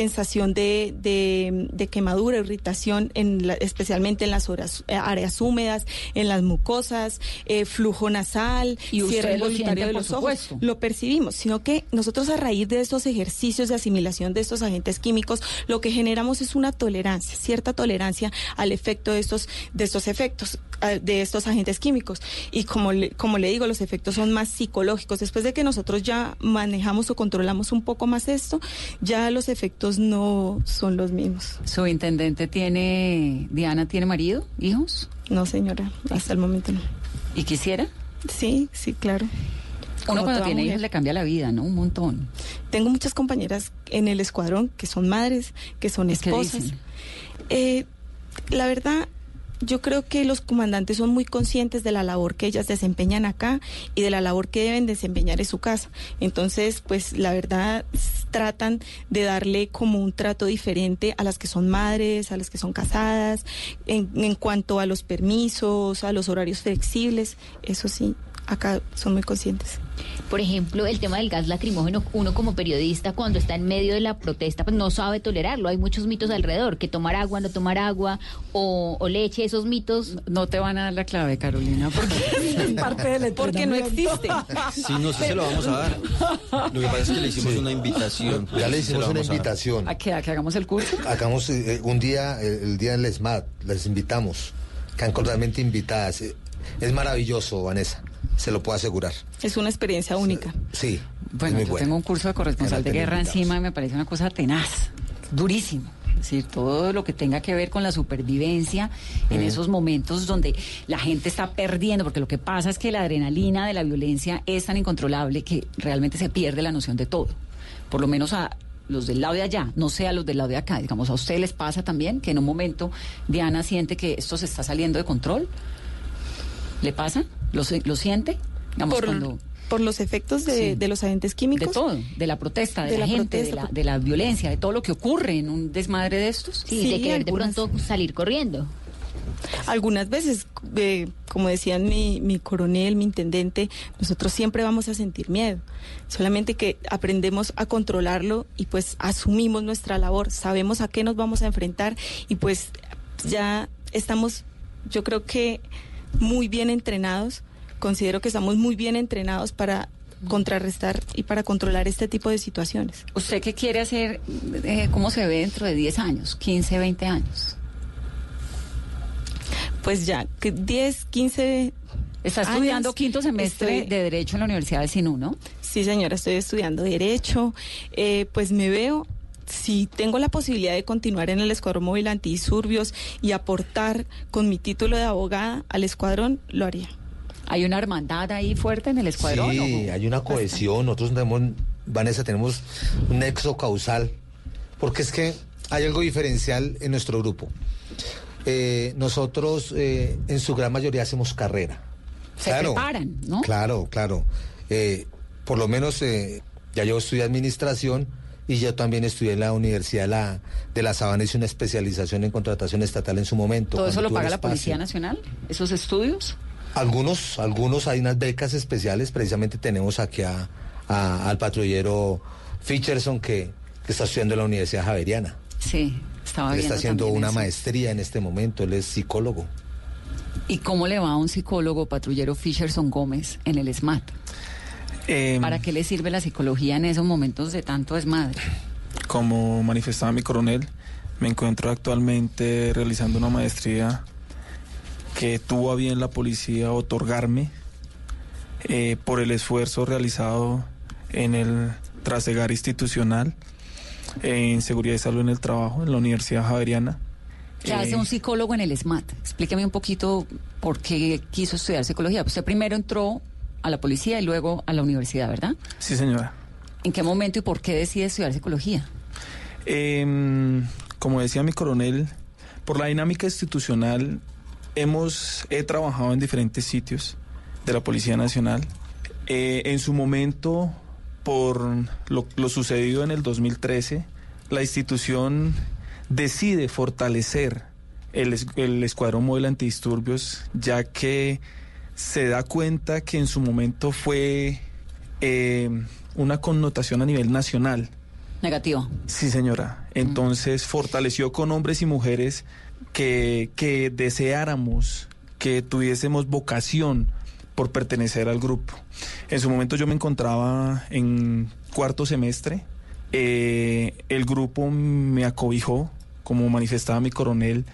sensación de, de, de quemadura, irritación, en la- especialmente en las horas, eh, áreas húmedas, en las mucosas, eh, flujo nasal, Y cierre lo de los ojos. Lo percibimos, sino que nosotros a raíz de estos ejercicios de asimilación de estos agentes químicos, lo que generamos es una tolerancia, cierta tolerancia al efecto de estos, de estos efectos, de estos agentes químicos. Y como le, como le digo, los efectos son más psicológicos. Después de que nosotros ya manejamos o controlamos un poco más esto, ya los efectos no son los mismos. ¿Su intendente tiene, Diana, tiene marido, hijos? No, señora, hasta el momento no. ¿Y quisiera? Sí, sí, claro. Uno cuando tiene mujer. hijos le cambia la vida, ¿no? Un montón. Tengo muchas compañeras en el escuadrón que son madres, que son ¿Y qué esposas. dicen? Eh, la verdad, yo creo que los comandantes son muy conscientes de la labor que ellas desempeñan acá y de la labor que deben desempeñar en su casa. Entonces, pues la verdad tratan de darle como un trato diferente a las que son madres, a las que son casadas, en, en cuanto a los permisos, a los horarios flexibles. Eso sí, acá son muy conscientes. Por ejemplo, el tema del gas lacrimógeno, uno como periodista cuando está en medio de la protesta, pues no sabe tolerarlo. Hay muchos mitos alrededor, que tomar agua, no tomar agua o, o leche, esos mitos. No te van a dar la clave, Carolina, porque es parte del Porque no existe. Sí, no sé si se lo vamos a dar. Lo que pasa es que le hicimos una invitación. Ya le hicimos una a invitación. ¿A que, a que hagamos el curso? Hagamos eh, un día, eh, el día del SMAT, les invitamos. Quedan cordialmente invitadas. Eh, Es maravilloso, Vanessa, se lo puedo asegurar. Es una experiencia única. Sí, Bueno, yo tengo un curso de corresponsal de guerra invitados. encima y me parece una cosa tenaz, durísimo. Es decir, todo lo que tenga que ver con la supervivencia en esos momentos donde la gente está perdiendo, porque lo que pasa es que la adrenalina de la violencia es tan incontrolable que realmente se pierde la noción de todo. Por lo menos a los del lado de allá, no sea a los del lado de acá. Digamos, a usted les pasa también que en un momento Diana siente que esto se está saliendo de control. ¿Le pasa? ¿Lo, siente? Digamos, por, cuando... por los efectos de, Sí. de los agentes químicos. De todo, de la protesta, de, De la, la gente, protesta, de, la, por- de la violencia, de todo lo que ocurre en un desmadre de estos. Sí, Sí, de querer algunas. de pronto salir corriendo. Algunas veces, eh, como decían mi, mi coronel, mi intendente, nosotros siempre vamos a sentir miedo. Solamente que aprendemos a controlarlo y pues asumimos nuestra labor, sabemos a qué nos vamos a enfrentar y pues ya estamos, yo creo que muy bien entrenados. Considero que estamos muy bien entrenados para contrarrestar y para controlar este tipo de situaciones. ¿Usted qué quiere hacer? eh, ¿Cómo se ve dentro de 10 años, 15, 20 años? Pues ya, que 10, 15... Está años estudiando quinto semestre estoy- de Derecho en la Universidad de Sinú, ¿no? Sí, señora, estoy estudiando Derecho. Eh, pues me veo, si tengo la posibilidad de continuar en el Escuadrón Móvil Antidisturbios y aportar con mi título de abogada al escuadrón, lo haría. ¿Hay una hermandad ahí fuerte en el escuadrón? Sí, hay una cohesión. Nosotros tenemos, Vanessa, tenemos un nexo causal. Porque es que hay algo diferencial en nuestro grupo. Eh, nosotros, eh, en su gran mayoría, hacemos carrera. Se preparan, ¿no? Claro, claro. Eh, por lo menos, eh, ya yo estudié administración y yo también estudié en la Universidad de la, de la Sabana, hice una especialización en contratación estatal en su momento. ¿Todo eso lo paga la. Policía Nacional? ¿Esos estudios? Algunos, algunos hay unas becas especiales, precisamente tenemos aquí a, a- al patrullero Fischerson que, que está estudiando en la Universidad Javeriana. Sí, estaba Él está haciendo una eso. maestría en este momento, él es psicólogo. ¿Y cómo le va a un psicólogo, patrullero Fisherson Gómez, en el SMAT? Eh, ¿Para qué le sirve la psicología en esos momentos de tanto desmadre? Como manifestaba mi coronel, me encuentro actualmente realizando una maestría que tuvo a bien la policía otorgarme eh, por el esfuerzo realizado en el trasegar institucional en seguridad y salud en el trabajo en la Universidad Javeriana. ¿Qué Eh, hace un psicólogo en el SMAT? Explíqueme un poquito por qué quiso estudiar psicología. Usted primero entró a la policía y luego a la universidad, ¿verdad? Sí, señora. ¿En qué momento y por qué decide estudiar psicología? Em, como decía mi coronel, por la dinámica institucional hemos he trabajado en diferentes sitios de la Policía Nacional. Eh, en su momento, por lo, lo sucedido en el 2013, la institución decide fortalecer el, el escuadrón móvil antidisturbios, ya que se da cuenta que en su momento fue eh, una connotación a nivel nacional. Negativo. Sí, señora. Entonces fortaleció con hombres y mujeres que, que deseáramos, que tuviésemos vocación por pertenecer al grupo. En su momento yo me encontraba en cuarto semestre. eh, el grupo me acobijó, como manifestaba mi coronel.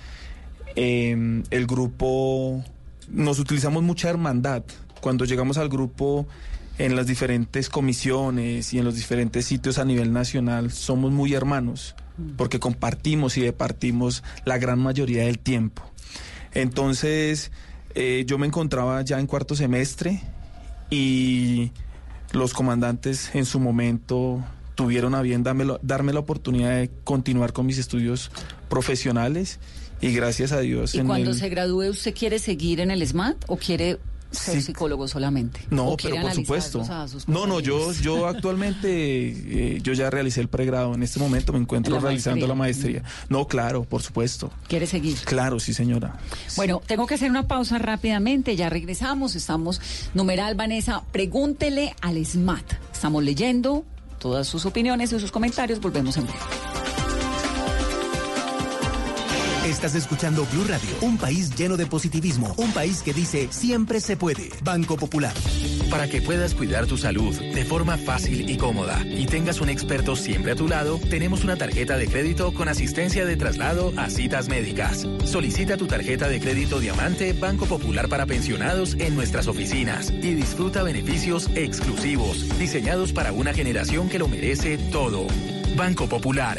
Eh, el grupo, nos utilizamos mucha hermandad. Cuando llegamos al grupo en las diferentes comisiones y en los diferentes sitios a nivel nacional, somos muy hermanos, porque compartimos y departimos la gran mayoría del tiempo. Entonces, eh, yo me encontraba ya en cuarto semestre y los comandantes en su momento tuvieron a bien dármelo- darme la oportunidad de continuar con mis estudios profesionales y gracias a Dios. ¿Y en cuando el- se gradúe usted quiere seguir en el SMAT o quiere ser Sí. psicólogo solamente? No, ¿O quiere pero por supuesto. No, no, yo, yo actualmente, eh, yo ya realicé el pregrado. En este momento me encuentro la realizando la maestría. maestría. No, claro, por supuesto. ¿Quiere seguir? Claro, sí, señora. Bueno, tengo que hacer una pausa rápidamente, ya regresamos, estamos, numeral Vanessa, pregúntele al SMAT. Estamos leyendo todas sus opiniones y sus comentarios, volvemos en breve. Estás escuchando Blue Radio, un país lleno de positivismo, un país que dice siempre se puede. Banco Popular. Para que puedas cuidar tu salud de forma fácil y cómoda y tengas un experto siempre a tu lado, tenemos una tarjeta de crédito con asistencia de traslado a citas médicas. Solicita tu tarjeta de crédito Diamante Banco Popular para pensionados en nuestras oficinas y disfruta beneficios exclusivos diseñados para una generación que lo merece todo. Banco Popular.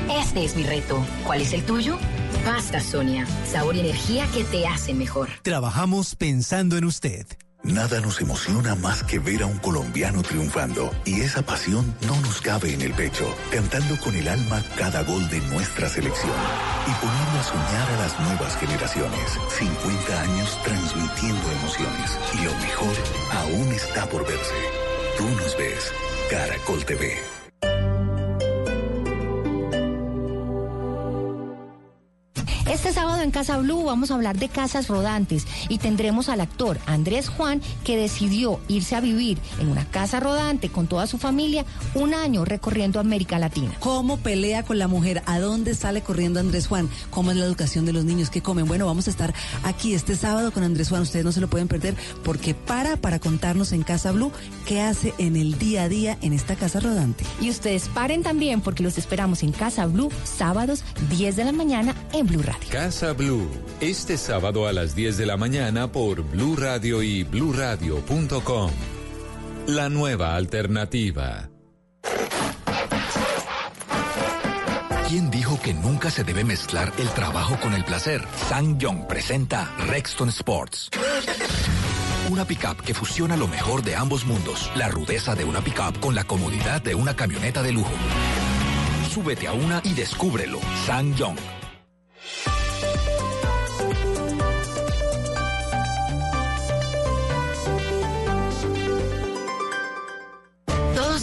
Este es mi reto. ¿Cuál es el tuyo? Pasta Sonia, sabor y energía que te hacen mejor. Trabajamos pensando en usted. Nada nos emociona más que ver a un colombiano triunfando y esa pasión no nos cabe en el pecho, cantando con el alma cada gol de nuestra selección y poniendo a soñar a las nuevas generaciones. 50 años transmitiendo emociones y lo mejor aún está por verse. Tú nos ves, Caracol TV. Este sábado en Casa Blue vamos a hablar de casas rodantes y tendremos al actor Andrés Juan que decidió irse a vivir en una casa rodante con toda su familia un año recorriendo América Latina. ¿Cómo pelea con la mujer? ¿A dónde sale corriendo Andrés Juan? ¿Cómo es la educación de los niños? ¿Qué comen? Bueno, vamos a estar aquí este sábado con Andrés Juan. Ustedes no se lo pueden perder porque para para contarnos en Casa Blue qué hace en el día a día en esta casa rodante. Y ustedes paren también porque los esperamos en Casa Blue sábados 10 de la mañana en Blue Radio. Casa Blue, este sábado a las 10 de la mañana por Blue Radio y bluradio.com. La nueva alternativa. ¿Quién dijo que nunca se debe mezclar el trabajo con el placer? Sang Young presenta Rexton Sports. Una pickup que fusiona lo mejor de ambos mundos. La rudeza de una pickup con la comodidad de una camioneta de lujo. Súbete a una y descúbrelo. Sang Young.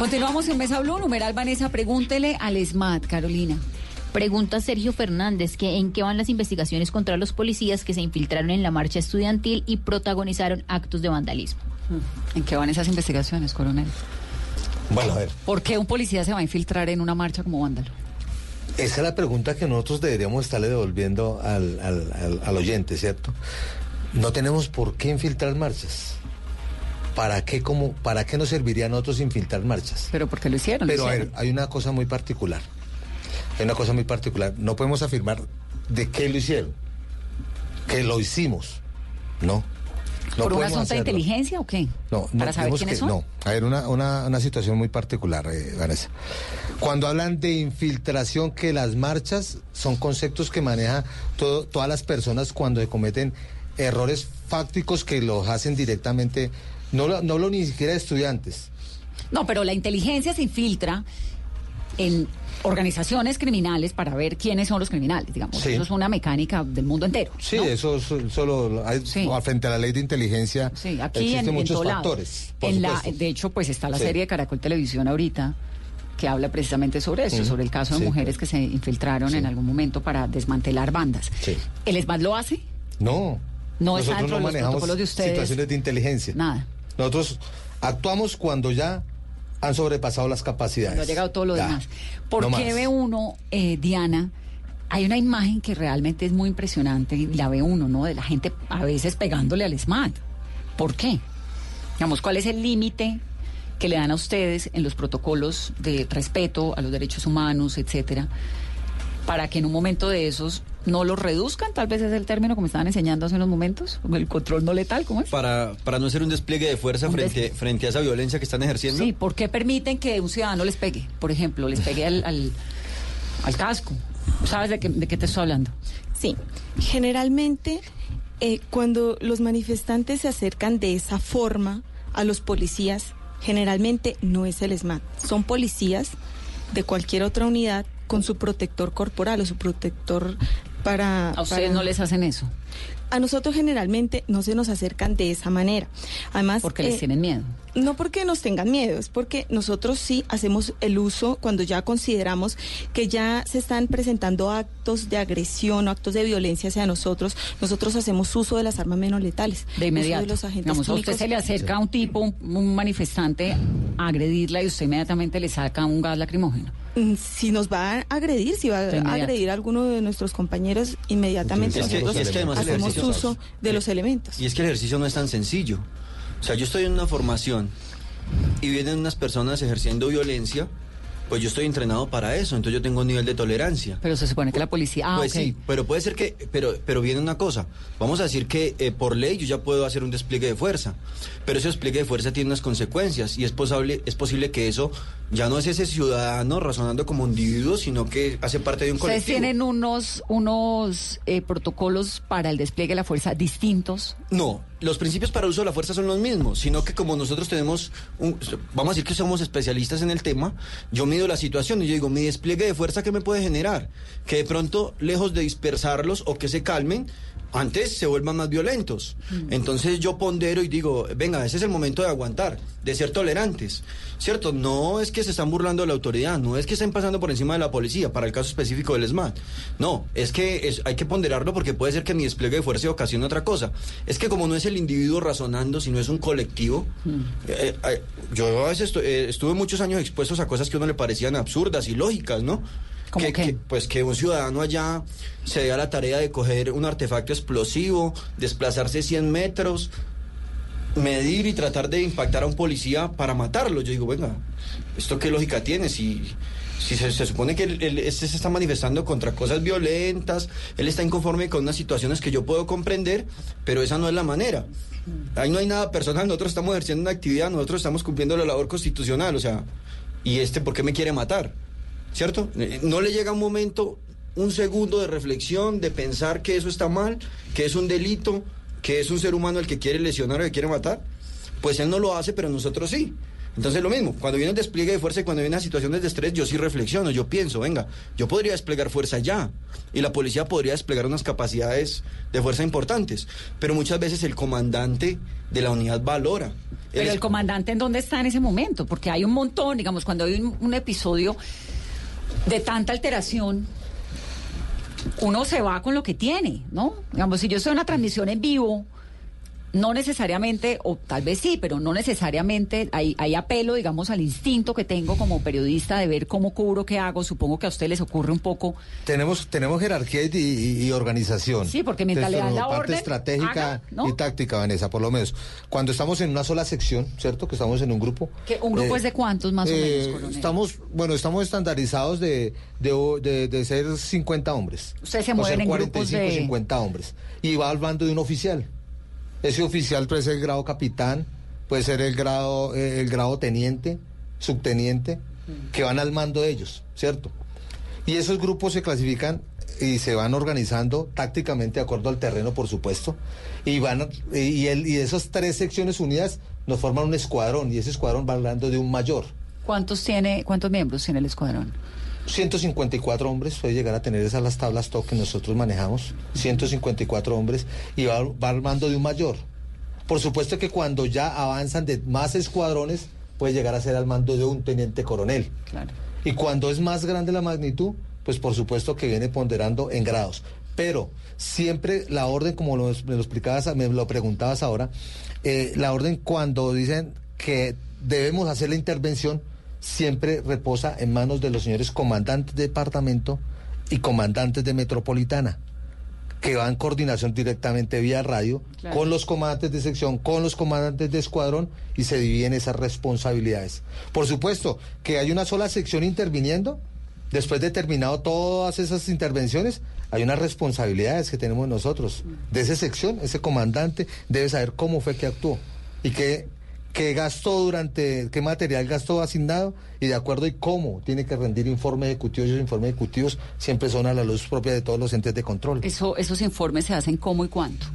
Continuamos en Mesa Blue. Numeral Vanessa, pregúntele al SMAT, Carolina. Pregunta Sergio Fernández que en qué van las investigaciones contra los policías que se infiltraron en la marcha estudiantil y protagonizaron actos de vandalismo. ¿En qué van esas investigaciones, coronel? Bueno, a ver. ¿Por qué un policía se va a infiltrar en una marcha como vándalo? Esa es la pregunta que nosotros deberíamos estarle devolviendo al, al- al- al oyente, ¿cierto? No tenemos por qué infiltrar marchas. ¿Para qué, como, ¿Para qué nos serviría a nosotros infiltrar marchas? Pero porque lo hicieron. lo Pero a ver, hay una cosa muy particular. Hay una cosa muy particular. No podemos afirmar de qué lo hicieron. Que lo hicimos. No. No ¿Por un asunto de inteligencia o qué? No, no, ¿Para saber quiénes que son? No, a ver, una, una, una situación muy particular, eh, Vanessa. Cuando hablan de infiltración, que las marchas son conceptos que maneja todo, todas las personas cuando se cometen errores fácticos que los hacen directamente, no, lo- no lo ni siquiera estudiantes. No, pero la inteligencia se infiltra en organizaciones criminales para ver quiénes son los criminales, digamos. Sí. Eso es una mecánica del mundo entero. Sí, eso es solo hay, frente a la ley de inteligencia Sí, aquí existen en, en muchos factores. En la, de hecho, pues está la Sí. serie de Caracol Televisión ahorita que habla precisamente sobre eso, sobre el caso de mujeres que se infiltraron en algún momento para desmantelar bandas. Sí. ¿El ESMAD lo hace? No. No está nosotros dentro no de los manejamos protocolos de ustedes. situaciones de inteligencia. Nada. Nosotros actuamos cuando ya han sobrepasado las capacidades. Cuando ha llegado todo lo Ya. demás. ¿Por No qué más. ve uno, eh, Diana? Hay una imagen que realmente es muy impresionante y la ve uno, ¿no? De la gente a veces pegándole al SMAT. ¿Por qué? Digamos, ¿cuál es el límite que le dan a ustedes en los protocolos de respeto a los derechos humanos, etcétera, para que en un momento de esos no los reduzcan? Tal vez es el término como estaban enseñando hace unos momentos, el control no letal, ¿cómo es? Para, para no hacer un despliegue de fuerza Un frente, frente a esa violencia que están ejerciendo. Sí, ¿por qué permiten que un ciudadano les pegue? Por ejemplo, les pegue al, al, al casco. ¿Sabes de qué, de qué te estoy hablando? Sí, generalmente eh, cuando los manifestantes se acercan de esa forma a los policías, generalmente no es el SMAT, son policías de cualquier otra unidad con su protector corporal o su protector para... ¿A ustedes para- no les hacen eso? A nosotros generalmente no se nos acercan de esa manera. Además, Porque les eh, tienen miedo. No porque nos tengan miedo, es porque nosotros sí hacemos el uso cuando ya consideramos que ya se están presentando actos de agresión o actos de violencia hacia nosotros. Nosotros hacemos uso de las armas menos letales. De inmediato. de los agentes Digamos, a usted se le acerca a un tipo, un, un manifestante, a agredirla y usted inmediatamente le saca un gas lacrimógeno. Mm, Si nos va a agredir, si va a agredir a alguno de nuestros compañeros, inmediatamente Es que- nosotros es que hacemos uso de los elementos. Y es que el ejercicio no es tan sencillo. O sea, yo estoy en una formación y vienen unas personas ejerciendo violencia, pues yo estoy entrenado para eso, entonces yo tengo un nivel de tolerancia. Pero se supone que la policía... Ah, pues ok. sí, pero puede ser que, pero, pero viene una cosa. Vamos a decir que eh, por ley yo ya puedo hacer un despliegue de fuerza, pero ese despliegue de fuerza tiene unas consecuencias y es posible, es posible que eso ya no es ese ciudadano razonando como individuo, sino que hace parte de un Ustedes colectivo. tienen unos, unos eh, protocolos para el despliegue de la fuerza distintos. No, los principios para el uso de la fuerza son los mismos, sino que como nosotros tenemos, un- vamos a decir que somos especialistas en el tema, yo mido la situación y yo digo, mi despliegue de fuerza, ¿qué me puede generar? Que de pronto, lejos de dispersarlos o que se calmen, antes se vuelvan más violentos. Entonces yo pondero y digo, venga, ese es el momento de aguantar, de ser tolerantes, ¿cierto? No es que se están burlando de la autoridad, no es que estén pasando por encima de la policía, para el caso específico del SMAT. No, es que es- hay que ponderarlo porque puede ser que mi despliegue de fuerza ocasione otra cosa. Es que como no es el individuo razonando, sino es un colectivo, eh, eh, yo a veces eh, estuve muchos años expuestos a cosas que a uno le parecían absurdas y lógicas, ¿no? ¿Cómo que, pues que un ciudadano allá se dé a la tarea de coger un artefacto explosivo, desplazarse 100 metros, medir y tratar de impactar a un policía para matarlo. Yo digo, venga, ¿esto qué lógica tiene? Si, si se, se supone que él, él- este se está manifestando contra cosas violentas, él está inconforme con unas situaciones que yo puedo comprender, pero esa no es la manera. Ahí no hay nada personal, nosotros estamos ejerciendo una actividad, nosotros estamos cumpliendo la labor constitucional, o sea, ¿y este por qué me quiere matar? ¿Cierto? Eh, No le llega un momento, un segundo de reflexión, de pensar que eso está mal, que es un delito, que es un ser humano el que quiere lesionar o que quiere matar. Pues él no lo hace, pero nosotros sí. Entonces lo mismo, cuando viene un despliegue de fuerza y cuando vienen situaciones de estrés, yo sí reflexiono, yo pienso, venga, yo podría desplegar fuerza ya y la policía podría desplegar unas capacidades de fuerza importantes, pero muchas veces el comandante de la unidad valora. Pero el comandante en dónde está en ese momento, porque hay un montón, digamos, cuando hay un, un episodio de tanta alteración, uno se va con lo que tiene, ¿no? Digamos, si yo en una transmisión en vivo, no necesariamente, o tal vez sí, pero no necesariamente, hay, hay apelo, digamos, al instinto que tengo como periodista de ver cómo cubro, qué hago. Supongo que a usted les ocurre un poco. Tenemos, tenemos jerarquía y, y- y organización. Sí, porque mientras Desde le dan la parte orden, estratégica haga, ¿no? y táctica, Vanessa, por lo menos. Cuando estamos en una sola sección, ¿cierto? Que estamos en un grupo. ¿Qué, ¿Un grupo eh, es de cuántos más o eh, menos, coronel? Estamos, bueno, estamos estandarizados de, de, de- de ser 50 hombres. Ustedes se O mueven en grupos 45, de- 50 hombres. Y va al bando de un oficial. Ese oficial puede ser el grado capitán, puede ser el grado, eh, el grado teniente, subteniente, que van al mando de ellos, ¿cierto? Y esos grupos se clasifican y se van organizando tácticamente de acuerdo al terreno, por supuesto. Y van y, el, y esas tres secciones unidas nos forman un escuadrón y ese escuadrón va hablando de un mayor. ¿Cuántos tiene, cuántos miembros tiene el escuadrón? 154 hombres, puede llegar a tener esas las tablas TOC que nosotros manejamos, 154 hombres, y va, va al mando de un mayor. Por supuesto que cuando ya avanzan de más escuadrones, puede llegar a ser al mando de un teniente coronel. Claro. Y cuando es más grande la magnitud, pues por supuesto que viene ponderando en grados. Pero siempre la orden, como lo, me lo explicabas, me lo preguntabas ahora, eh, la orden cuando dicen que debemos hacer la intervención, siempre reposa en manos de los señores comandantes de departamento y comandantes de metropolitana que van en coordinación directamente vía radio Claro. con los comandantes de sección, con los comandantes de escuadrón y se dividen esas responsabilidades. Por supuesto que hay una sola sección interviniendo, después de terminado todas esas intervenciones, hay unas responsabilidades que tenemos nosotros. De esa sección, ese comandante debe saber cómo fue que actuó y qué, qué gastó durante, qué material gastó asignado y de acuerdo y cómo tiene que rendir informes ejecutivos. Y esos informes ejecutivos siempre son a la luz propia de todos los entes de control. Eso, esos informes se hacen cómo y cuánto.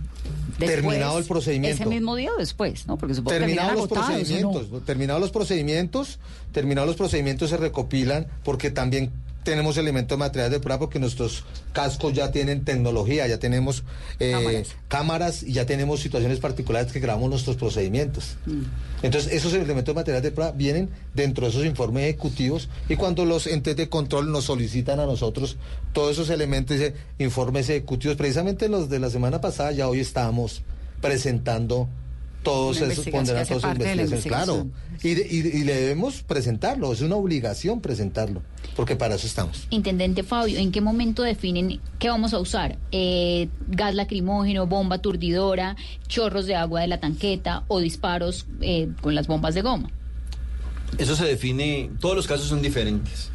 Terminado el procedimiento. Ese mismo día o después, ¿no? Porque supongo que Terminados terminan los agotados, ¿o no? procedimientos, terminados los procedimientos, terminados los procedimientos se recopilan porque también tenemos elementos materiales de prueba porque nuestros cascos ya tienen tecnología, ya tenemos eh, Cámaras. cámaras y ya tenemos situaciones particulares que grabamos nuestros procedimientos. Mm. Entonces, esos elementos materiales de prueba vienen dentro de esos informes ejecutivos y cuando los entes de control nos solicitan a nosotros todos esos elementos, eh, informes ejecutivos, precisamente los de la semana pasada, ya hoy estábamos presentando todos Una esos parte de la investigaciones, claro. Y, de- y- y le debemos presentarlo, es una obligación presentarlo, porque para eso estamos. Intendente Fabio, ¿en qué momento definen qué vamos a usar? Eh, ¿Gas lacrimógeno, bomba aturdidora, chorros de agua de la tanqueta o disparos eh, con las bombas de goma? Eso se define, todos los casos son diferentes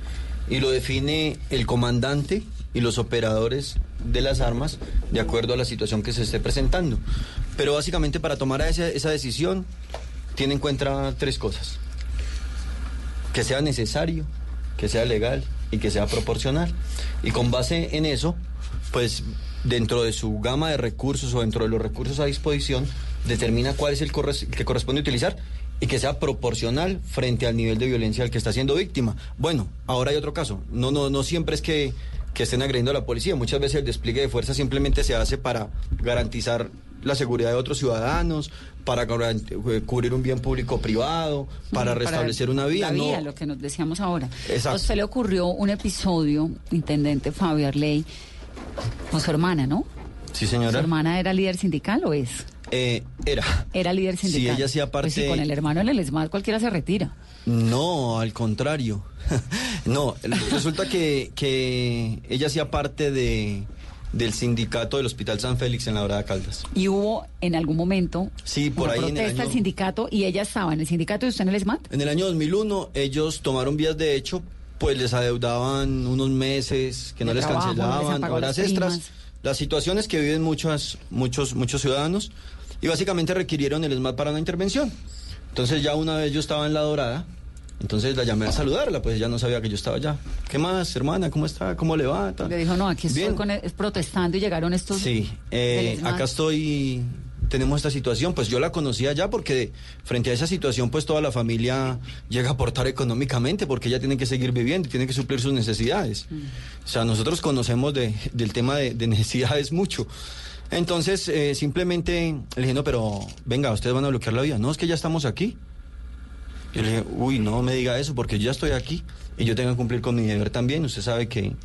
y lo define el comandante y los operadores de las armas de acuerdo a la situación que se esté presentando. Pero básicamente para tomar esa, esa decisión tiene en cuenta tres cosas. Que sea necesario, que sea legal y que sea proporcional. Y con base en eso, pues dentro de su gama de recursos o dentro de los recursos a disposición, determina cuál es el que corresponde utilizar y que sea proporcional frente al nivel de violencia al que está siendo víctima. Bueno, ahora hay otro caso. No, no, no siempre es que, que estén agrediendo a la policía. Muchas veces el despliegue de fuerza simplemente se hace para garantizar la seguridad de otros ciudadanos, para eh, cubrir un bien público privado, para restablecer una vía. La no- vía, lo que nos decíamos ahora. Exacto. A usted le ocurrió un episodio, intendente Fabio Arley, con su hermana, ¿no? Sí, ¿Su señora. hermana era líder sindical o es? Eh, era. Era líder Sí, sindical. ella hacía Pues sí, parte- con el hermano en el ESMAD cualquiera se retira. No, al contrario. no, resulta que, que ella hacía parte de, del sindicato del Hospital San Félix en la Dorada Caldas. Y hubo en algún momento Sí, por una ahí en el protesta año- al sindicato y ella estaba en el sindicato y usted en el ESMAD. En el año 2001 ellos tomaron vías de hecho, pues les adeudaban unos meses que no De les trabajo, cancelaban, horas las extras. primas. Las situaciones que viven muchas, muchos, muchos ciudadanos y básicamente requirieron el ESMAD para una intervención. Entonces ya una vez yo estaba en La Dorada, entonces la llamé a saludarla, pues ella no sabía que yo estaba allá. ¿Qué más, hermana? ¿Cómo está? ¿Cómo le va? Tal. Le dijo, no, aquí estoy con el- protestando y llegaron estos... Sí, eh, acá estoy tenemos esta situación, pues yo la conocía ya porque frente a esa situación pues toda la familia llega a aportar económicamente porque ella tiene que seguir viviendo y tiene que suplir sus necesidades. O sea, nosotros conocemos de- del tema de, de necesidades mucho. Entonces, eh, simplemente le dije, no, pero venga, ustedes van a bloquear la vía. No, es que ya estamos aquí. Yo le dije, uy, no me diga eso porque yo ya estoy aquí y yo tengo que cumplir con mi deber también. Usted sabe que...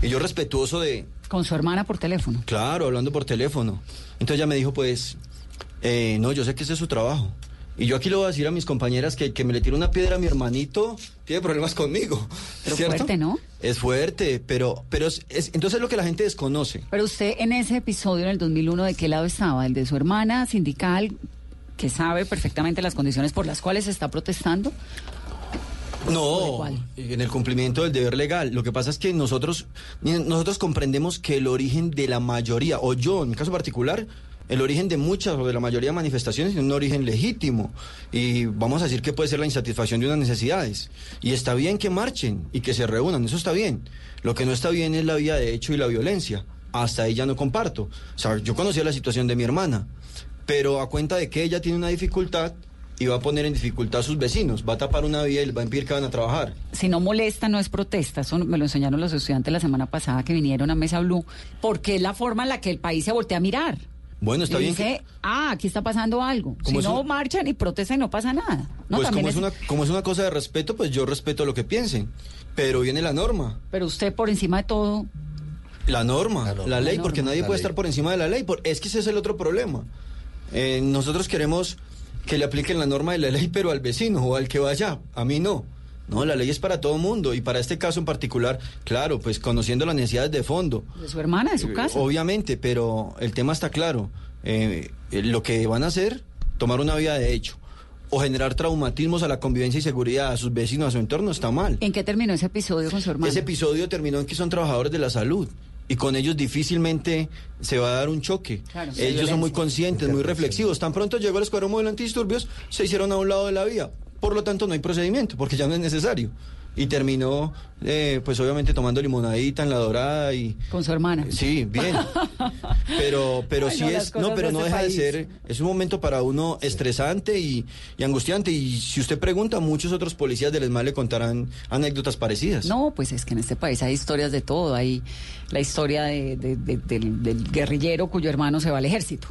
Y yo respetuoso de, Con su hermana por teléfono. Claro, hablando por teléfono. Entonces ella me dijo, pues, eh, no, yo sé que ese es su trabajo. Y yo aquí le voy a decir a mis compañeras que, que me le tire una piedra a mi hermanito tiene problemas conmigo. Pero ¿cierto? fuerte, ¿no? Es fuerte, pero, pero es, es- entonces es lo que la gente desconoce. Pero usted en ese episodio en el 2001, ¿de qué lado estaba? ¿El de su hermana sindical que sabe perfectamente las condiciones por las cuales está protestando? No, en el cumplimiento del deber legal. Lo que pasa es que nosotros, nosotros comprendemos que el origen de la mayoría, o yo en mi caso particular, el origen de muchas o de la mayoría de manifestaciones es un origen legítimo. Y vamos a decir que puede ser la insatisfacción de unas necesidades. Y está bien que marchen y que se reúnan, eso está bien. Lo que no está bien es la vía de hecho y la violencia. Hasta ahí ya no comparto. O sea, yo conocía la situación de mi hermana, pero a cuenta de que ella tiene una dificultad y va a poner en dificultad a sus vecinos, va a tapar una vía y va a impedir que van a trabajar. Si no molesta, no es protesta. Eso me lo enseñaron los estudiantes la semana pasada que vinieron a Mesa Blue, porque es la forma en la que el país se voltea a mirar. Bueno, está y bien. dice, que- ah, aquí está pasando algo. Si no un- marchan y protestan y no pasa nada. No, pues como es, es- una, como es una cosa de respeto, pues yo respeto lo que piensen. Pero viene la norma. Pero usted por encima de todo, La norma, la, ley, La porque norma. nadie puede ley. estar por encima de la ley. por- es que ese es el otro problema. Eh, nosotros queremos que le apliquen la norma de la ley, pero al vecino o al que vaya. A mí no. No, la ley es para todo mundo y para este caso en particular, claro, pues conociendo las necesidades de fondo. de su hermana, de su Eh, casa. Obviamente, pero el tema está claro. Eh, eh, lo que van a hacer, tomar una vía de hecho o generar traumatismos a la convivencia y seguridad a sus vecinos, a su entorno, está mal. ¿En qué terminó ese episodio con su hermana? Ese episodio terminó en que son trabajadores de la salud y con ellos difícilmente se va a dar un choque. Claro, ellos son muy conscientes, muy reflexivos. Tan pronto llegó el escuadrón móvil antidisturbios, se hicieron a un lado de la vía. Por lo tanto, no hay procedimiento, porque ya no es necesario. Y terminó, eh, pues obviamente tomando limonadita en la dorada y... Con su hermana. Sí, bien. Pero, pero Ay, sí no, es, no, pero de no este deja país. de ser, es un momento para uno estresante y, y angustiante. Y si usted pregunta, muchos otros policías del ESMAD le contarán anécdotas parecidas. No, pues es que en este país hay historias de todo. Hay la historia de- de- de- del, del guerrillero cuyo hermano se va al ejército.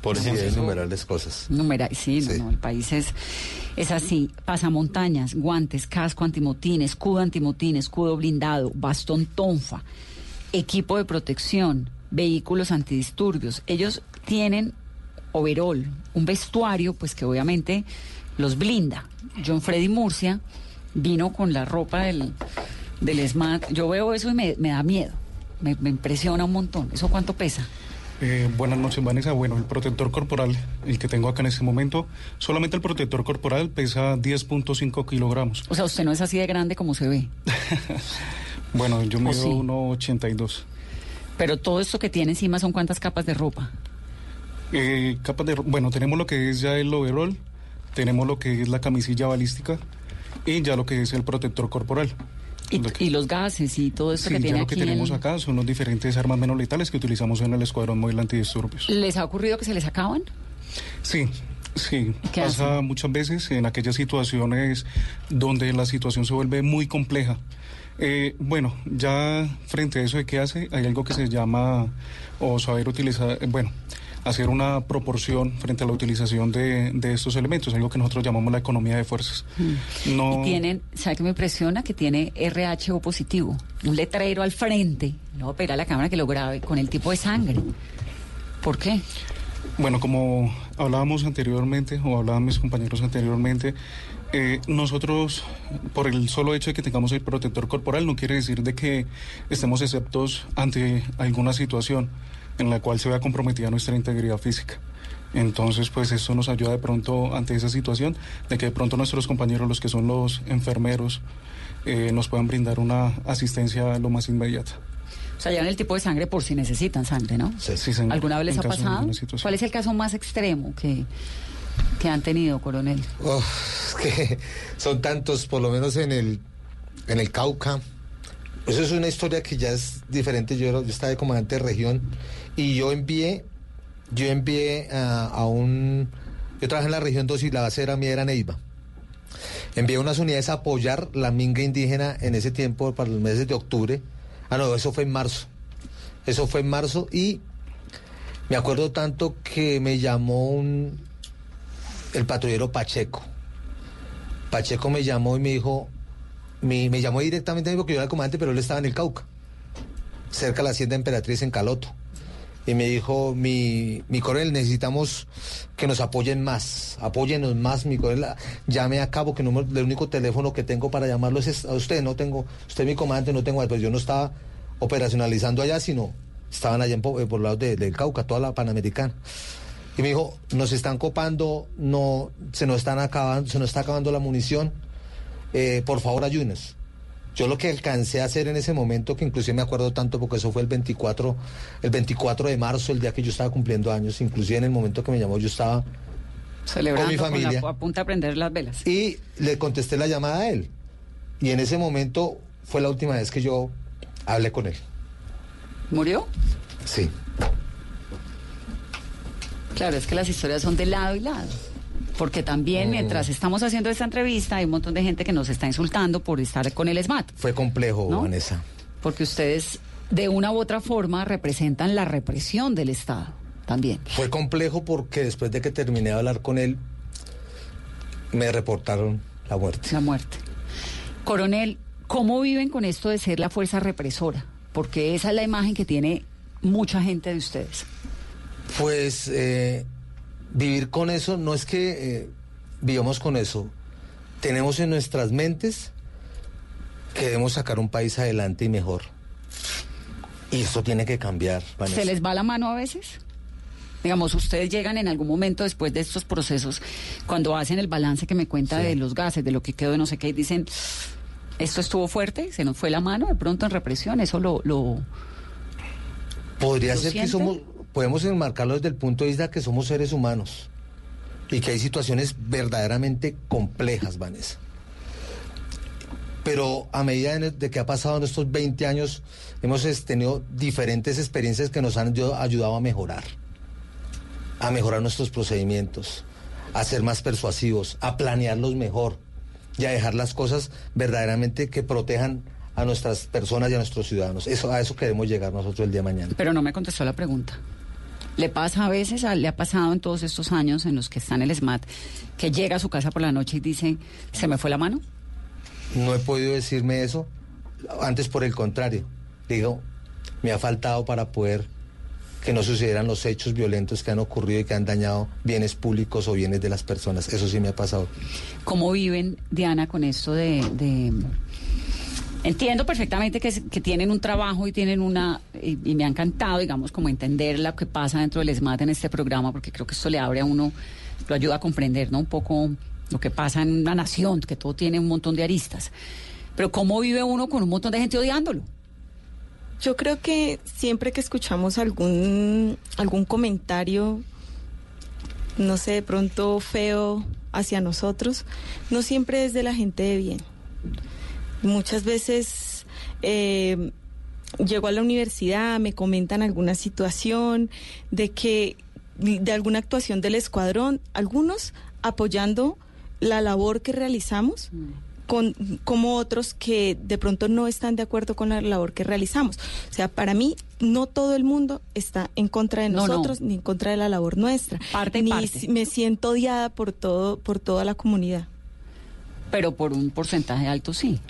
Por si eso- innumerables cosas. Numera- sí, no, no, el país es, es así. Pasamontañas, guantes, casco antimotín, escudo antimotín, escudo blindado, bastón tonfa, equipo de protección, vehículos antidisturbios. Ellos tienen overol, un vestuario, pues que obviamente los blinda. John Freddy Murcia vino con la ropa del, del SMAT. Yo veo eso y me, me da miedo. Me, me impresiona un montón. ¿Eso cuánto pesa? Eh, buenas noches, Vanessa. Bueno, el protector corporal, el que tengo acá en este momento, solamente el protector corporal pesa 10.5 kilogramos. O sea, usted no es así de grande como se ve. Bueno, yo ¿O mido sí? 1,82. Pero todo esto que tiene encima son cuántas capas de ropa. Eh, capas de bueno, tenemos lo que es ya el overall, tenemos lo que es la camisilla balística y ya lo que es el protector corporal. Y, y los gases y todo esto Sí, que ya tiene lo que aquí. tenemos acá son los diferentes armas menos letales que utilizamos en el Escuadrón Móvil Antidisturbios. ¿Les ha ocurrido que se les acaban? Sí, sí. ¿Qué Pasa muchas veces en aquellas situaciones donde la situación se vuelve muy compleja. Eh, bueno, ya frente a eso de qué hace, hay algo que se llama, o saber utilizar, eh, bueno, hacer una proporción frente a la utilización de, de estos elementos, algo que nosotros llamamos la economía de fuerzas. No, Y tienen, ¿sabe qué me impresiona? Que tiene RH positivo, un letrero al frente. Le voy a pedir a la cámara que lo grabe con el tipo de sangre. ¿Por qué? Bueno, como hablábamos anteriormente, o hablaban mis compañeros anteriormente, eh, nosotros, por el solo hecho de que tengamos el protector corporal, no quiere decir de que estemos exceptos ante alguna situación en la cual se vea comprometida nuestra integridad física. Entonces, pues esto nos ayuda de pronto ante esa situación, de que de pronto nuestros compañeros, los que son los enfermeros, eh, nos puedan brindar una asistencia lo más inmediata. O sea, llevan el tipo de sangre por si necesitan sangre, ¿no? Sí, señor. ¿Alguna vez les En ha pasado? ¿Cuál es el caso más extremo que, que han tenido, coronel? Uf, es que son tantos, por lo menos en el, en el Cauca. Eso es una historia que ya es diferente. Yo, era- yo estaba de comandante de región y yo envié yo envié a, a un... Yo trabajé en la región 2 y la base era mía era Neiva. Envié unas unidades a apoyar la minga indígena en ese tiempo, para los meses de octubre. Ah, no, eso fue en marzo. Eso fue en marzo y me acuerdo tanto que me llamó un, el patrullero Pacheco. Pacheco me llamó y me dijo, me, me llamó directamente, me dijo que yo era el comandante, pero él estaba en el Cauca, cerca de la hacienda Emperatriz en Caloto. Y me dijo, mi, mi coronel, necesitamos que nos apoyen más, apóyenos más, mi coronel, llame a cabo, que no, el único teléfono que tengo para llamarlo es a usted, no tengo, usted mi comandante, no tengo, pues yo no estaba operacionalizando allá, sino estaban allá eh, por lados de- del Cauca, toda la Panamericana. Y me dijo, nos están copando, no, se nos están acabando, se nos está acabando la munición, eh, por favor ayúdenos. Yo lo que alcancé a hacer en ese momento, que inclusive me acuerdo tanto porque eso fue el 24, el 24 de marzo, el día que yo estaba cumpliendo años, inclusive en el momento que me llamó yo estaba Celebrando con mi con la- familia. a punta de prender las velas. y le contesté la llamada a él. Y en ese momento fue la última vez que yo hablé con él. ¿Murió? Sí. Claro, es que las historias son de lado y lado. Porque también Mm. mientras estamos haciendo esta entrevista hay un montón de gente que nos está insultando por estar con el SMAT. Fue complejo, ¿No? Vanessa. Porque ustedes de una u otra forma representan la represión del Estado también. Fue complejo porque después de que terminé de hablar con él, me reportaron la muerte. La muerte. Coronel, ¿cómo viven con esto de ser la fuerza represora? Porque esa es la imagen que tiene mucha gente de ustedes. Pues eh, vivir con eso no es que eh, vivamos con eso. Tenemos en nuestras mentes que debemos sacar un país adelante y mejor. Y eso tiene que cambiar. Vanessa. ¿Se les va la mano a veces? Digamos, ustedes llegan en algún momento después de estos procesos, cuando hacen el balance que me cuenta de los gases, de lo que quedó de no sé qué, y dicen, esto estuvo fuerte, se nos fue la mano de pronto en represión, eso lo... lo Podría ¿Lo ser que somos, podemos enmarcarlo desde el punto de vista que somos seres humanos y que hay situaciones verdaderamente complejas, Vanessa. Pero a medida de que ha pasado en estos 20 años, hemos es, tenido diferentes experiencias que nos han ayudado a mejorar, a mejorar nuestros procedimientos, a ser más persuasivos, a planearlos mejor y a dejar las cosas verdaderamente que protejan a nuestras personas y a nuestros ciudadanos. A eso queremos llegar nosotros el día de mañana. Pero no me contestó la pregunta. ¿Le pasa a veces, a- le ha pasado en todos estos años en los que está en el SMAT, que llega a su casa por la noche y dice, ¿se me fue la mano? No he podido decirme eso, antes por el contrario. Digo, me ha faltado para poder que no sucedieran los hechos violentos que han ocurrido y que han dañado bienes públicos o bienes de las personas. Eso sí me ha pasado. ¿Cómo viven, Diana, con esto de... de- Entiendo perfectamente que, que tienen un trabajo y tienen una... Y, y me ha encantado, digamos, como entender lo que pasa dentro del SMAT en este programa, porque creo que esto le abre a uno, lo ayuda a comprender, ¿no? Un poco lo que pasa en una nación, que todo tiene un montón de aristas. Pero ¿cómo vive uno con un montón de gente odiándolo? Yo creo que siempre que escuchamos algún, algún comentario, no sé, de pronto feo hacia nosotros, no siempre es de la gente de bien. Muchas veces eh, llego a la universidad, me comentan alguna situación de que de alguna actuación del escuadrón, algunos apoyando la labor que realizamos con, como otros que de pronto no están de acuerdo con la labor que realizamos. O sea, para mí no todo el mundo está en contra de No, no. nosotros ni en contra de la labor nuestra. Parte y ni parte. me siento odiada por todo por toda la comunidad. Pero por un porcentaje alto sí.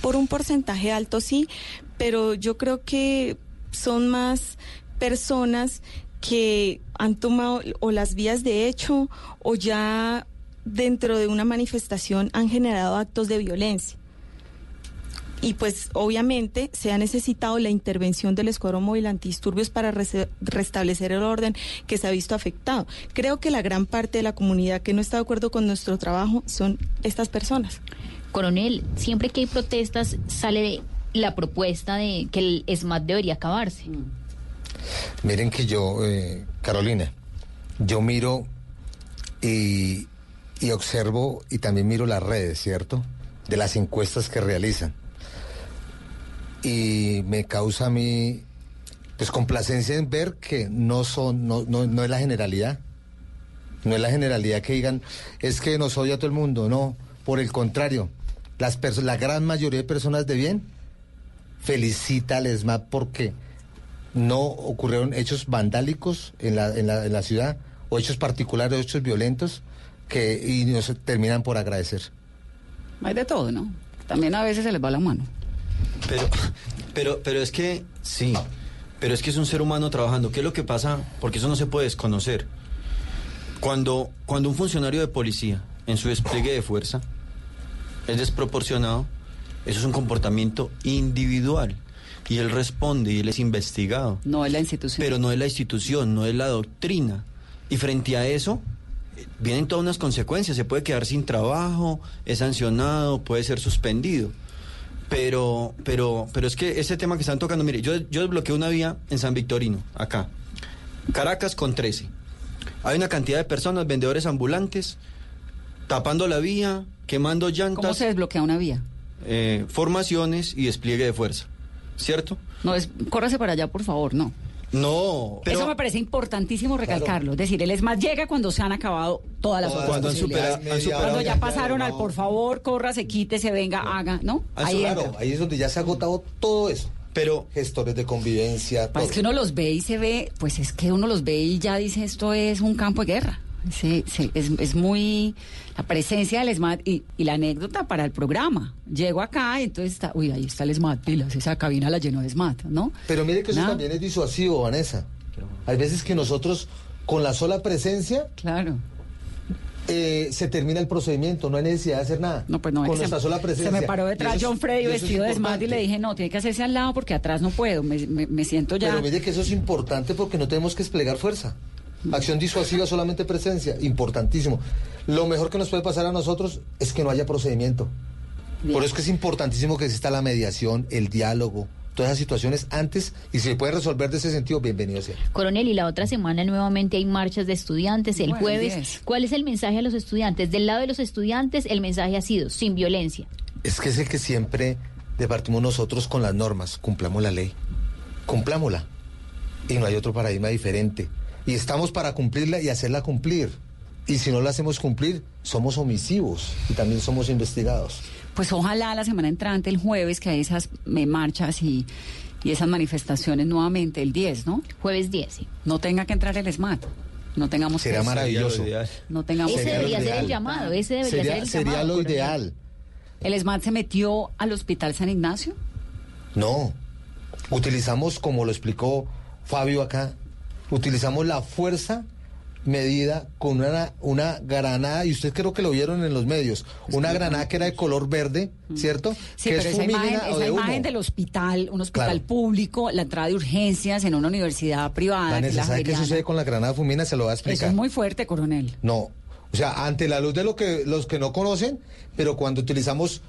Por un porcentaje alto sí, pero yo creo que son más personas que han tomado o las vías de hecho o ya dentro de una manifestación han generado actos de violencia. Y pues obviamente se ha necesitado la intervención del Escuadrón Móvil Antidisturbios para restablecer el orden que se ha visto afectado. Creo que la gran parte de la comunidad que no está de acuerdo con nuestro trabajo son estas personas. Coronel, siempre que hay protestas sale la propuesta de que el SMAT debería acabarse. Miren que yo, eh, Carolina, yo miro y, y observo y también miro las redes, ¿cierto? De las encuestas que realizan. Y me causa a mí pues complacencia en ver que no son, no, no, no es la generalidad. No es la generalidad que digan, es que nos odia todo el mundo, no. Por el contrario, las la gran mayoría de personas de bien felicita al ESMAD porque no ocurrieron hechos vandálicos en la, en la, en la ciudad o hechos particulares, hechos violentos que y nos terminan por agradecer. Hay de todo, ¿no? También a veces se les va la mano. Pero, pero, pero es que, sí, pero es que es un ser humano trabajando. ¿Qué es lo que pasa? Porque eso no se puede desconocer. Cuando, cuando un funcionario de policía, en su despliegue de fuerza, es desproporcionado, eso es un comportamiento individual. Y él responde y él es investigado. No es la institución. Pero no es la institución, no es la doctrina. Y frente a eso, vienen todas unas consecuencias. Se puede quedar sin trabajo, es sancionado, puede ser suspendido. Pero, pero, pero es que ese tema que están tocando, mire, yo, yo desbloqueé una vía en San Victorino, acá. Caracas con 13. Hay una cantidad de personas, vendedores ambulantes, tapando la vía, quemando llantas. ¿Cómo se desbloquea una vía? eh, formaciones y despliegue de fuerza. ¿Cierto? No, es, córrase para allá, por favor, no. No, pero Eso me parece importantísimo recalcarlo. Es decir, el ESMAD llega cuando se han acabado todas las otras Cuando han posibilidades. supera- han superado Cuando ya pasaron no. al por favor, corra, se quite, se venga, haga, ¿no? Ah, Ahí claro, entra. ahí es donde ya se ha agotado todo eso. Pero gestores de convivencia, Pues es que uno los ve y se ve, pues es que uno los ve y ya dice esto es un campo de guerra. Sí, sí, es, es muy la presencia del SMAT y, y la anécdota para el programa. Llego acá y entonces está, uy, ahí está el SMAT, pilas, esa cabina la llenó de SMAT, ¿no? Pero mire que eso también es disuasivo, Vanessa. Hay veces que nosotros, con la sola presencia, claro. eh, se termina el procedimiento, no hay necesidad de hacer nada. No, pues no, es con nuestra sola presencia. se me paró detrás John Freddy vestido de SMAT y le dije, no, tiene que hacerse al lado porque atrás no puedo, me, me- me siento ya. Pero mire que eso es importante porque no tenemos que desplegar fuerza. Acción disuasiva, solamente presencia, importantísimo. Lo mejor que nos puede pasar a nosotros es que no haya procedimiento. Por eso es que es importantísimo que exista la mediación, el diálogo, todas esas situaciones antes y si se puede resolver de ese sentido, bienvenido sea. Coronel, y la otra semana nuevamente hay marchas de estudiantes, el Bueno, jueves. ¿Cuál es el mensaje a los estudiantes? Del lado de los estudiantes, el mensaje ha sido sin violencia. Es que es el que siempre departimos nosotros con las normas. Cumplamos la ley. Cumplámosla. Y no hay otro paradigma diferente. Y estamos para cumplirla y hacerla cumplir. Y si no la hacemos cumplir, somos omisivos y también somos investigados. Pues ojalá la semana entrante, el jueves, que hay esas eh, marchas y, y esas manifestaciones nuevamente, el 10, ¿no? Jueves 10, sí. No tenga que entrar el SMAT. No tengamos Sería que- maravilloso. No tengamos Ese debería ser el llamado, ese debería ser Sería, el sería llamado. lo ideal. ¿El SMAT se metió al Hospital San Ignacio? No. Utilizamos, como lo explicó Fabio acá, utilizamos la fuerza medida con una, una granada, y ustedes creo que lo vieron en los medios, una granada que era de color verde, ¿cierto? Mm. Sí, que pero esa imagen, esa de imagen del hospital, un hospital Claro. público, la entrada de urgencias en una universidad privada. que es Vanessa, la ¿sabe qué sucede con la granada fumina? Se lo voy a Eso explicar. es muy fuerte, coronel. No, o sea, ante la luz de lo que los que no conocen, pero cuando utilizamos,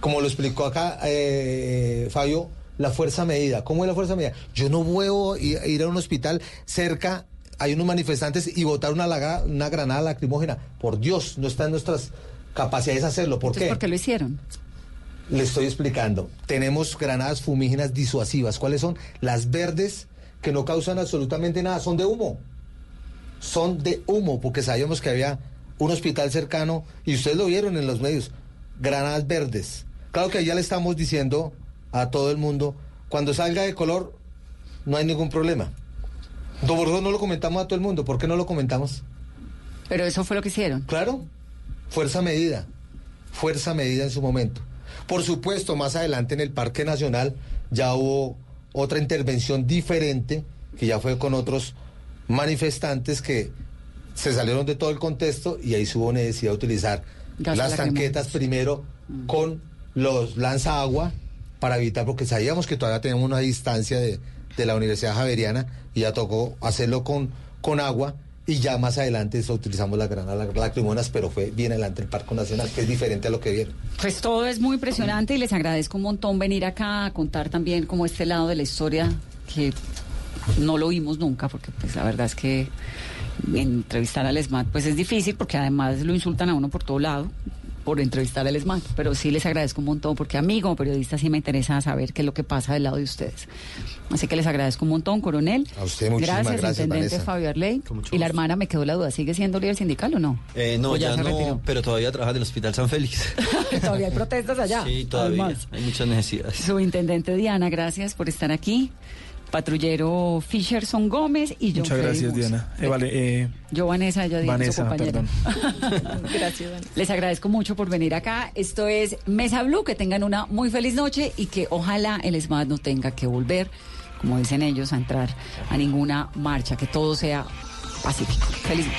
como lo explicó acá eh, Fabio, la fuerza medida. ¿Cómo es la fuerza medida? Yo no puedo ir, ir a un hospital cerca, hay unos manifestantes y botar una, laga- una granada lacrimógena. Por Dios, no está en nuestras capacidades hacerlo. ¿Por Entonces, qué? ¿por qué lo hicieron? Le estoy explicando. Tenemos granadas fumígenas disuasivas. ¿Cuáles son? Las verdes que no causan absolutamente nada, son de humo. Son de humo, porque sabíamos que había un hospital cercano y ustedes lo vieron en los medios. Granadas verdes. Claro que ya le estamos diciendo a todo el mundo, cuando salga de color, no hay ningún problema. Eso no lo comentamos a todo el mundo. ¿Por qué no lo comentamos? Pero eso fue lo que hicieron. Claro, fuerza medida, fuerza medida en su momento. Por supuesto, más adelante en el Parque Nacional ya hubo otra intervención diferente, que ya fue con otros manifestantes que se salieron de todo el contexto y ahí hubo necesidad de utilizar Gas las tanquetas primero con los lanza agua para evitar, porque sabíamos que todavía tenemos una distancia de, de la Universidad Javeriana y ya tocó hacerlo con, con agua y ya más adelante eso utilizamos las granadas lacrimógenas, pero fue bien adelante el Parque Nacional, que es diferente a lo que vieron. Pues todo es muy impresionante y les agradezco un montón venir acá a contar también como este lado de la historia que no lo vimos nunca, porque pues la verdad es que entrevistar al ESMAD pues es difícil porque además lo insultan a uno por todo lado, por entrevistar al ESMAD, pero sí les agradezco un montón porque a mí como periodista sí me interesa saber qué es lo que pasa del lado de ustedes. Así que les agradezco un montón, coronel. A usted muchísimas gracias, gracias, intendente Vanessa. Fabio Arley. Y la hermana me quedó la duda, ¿sigue siendo líder sindical o no? Eh, no, ¿O ya, se no, retiró? pero todavía trabaja en el Hospital San Félix. todavía hay protestas allá. Sí, todavía. además. Hay muchas necesidades. Subintendente Diana, gracias por estar aquí. Patrullero Fisherson Gómez y yo. Muchas gracias, Diana. Eh, vale, eh, Yo, Vanessa, yo Diana, su Vanessa, compañera. Gracias, Les agradezco mucho por venir acá. Esto es Mesa Blue. Que tengan una muy feliz noche y que ojalá el SMAT no tenga que volver, como dicen ellos, a entrar a ninguna marcha. Que todo sea pacífico. Feliz noche.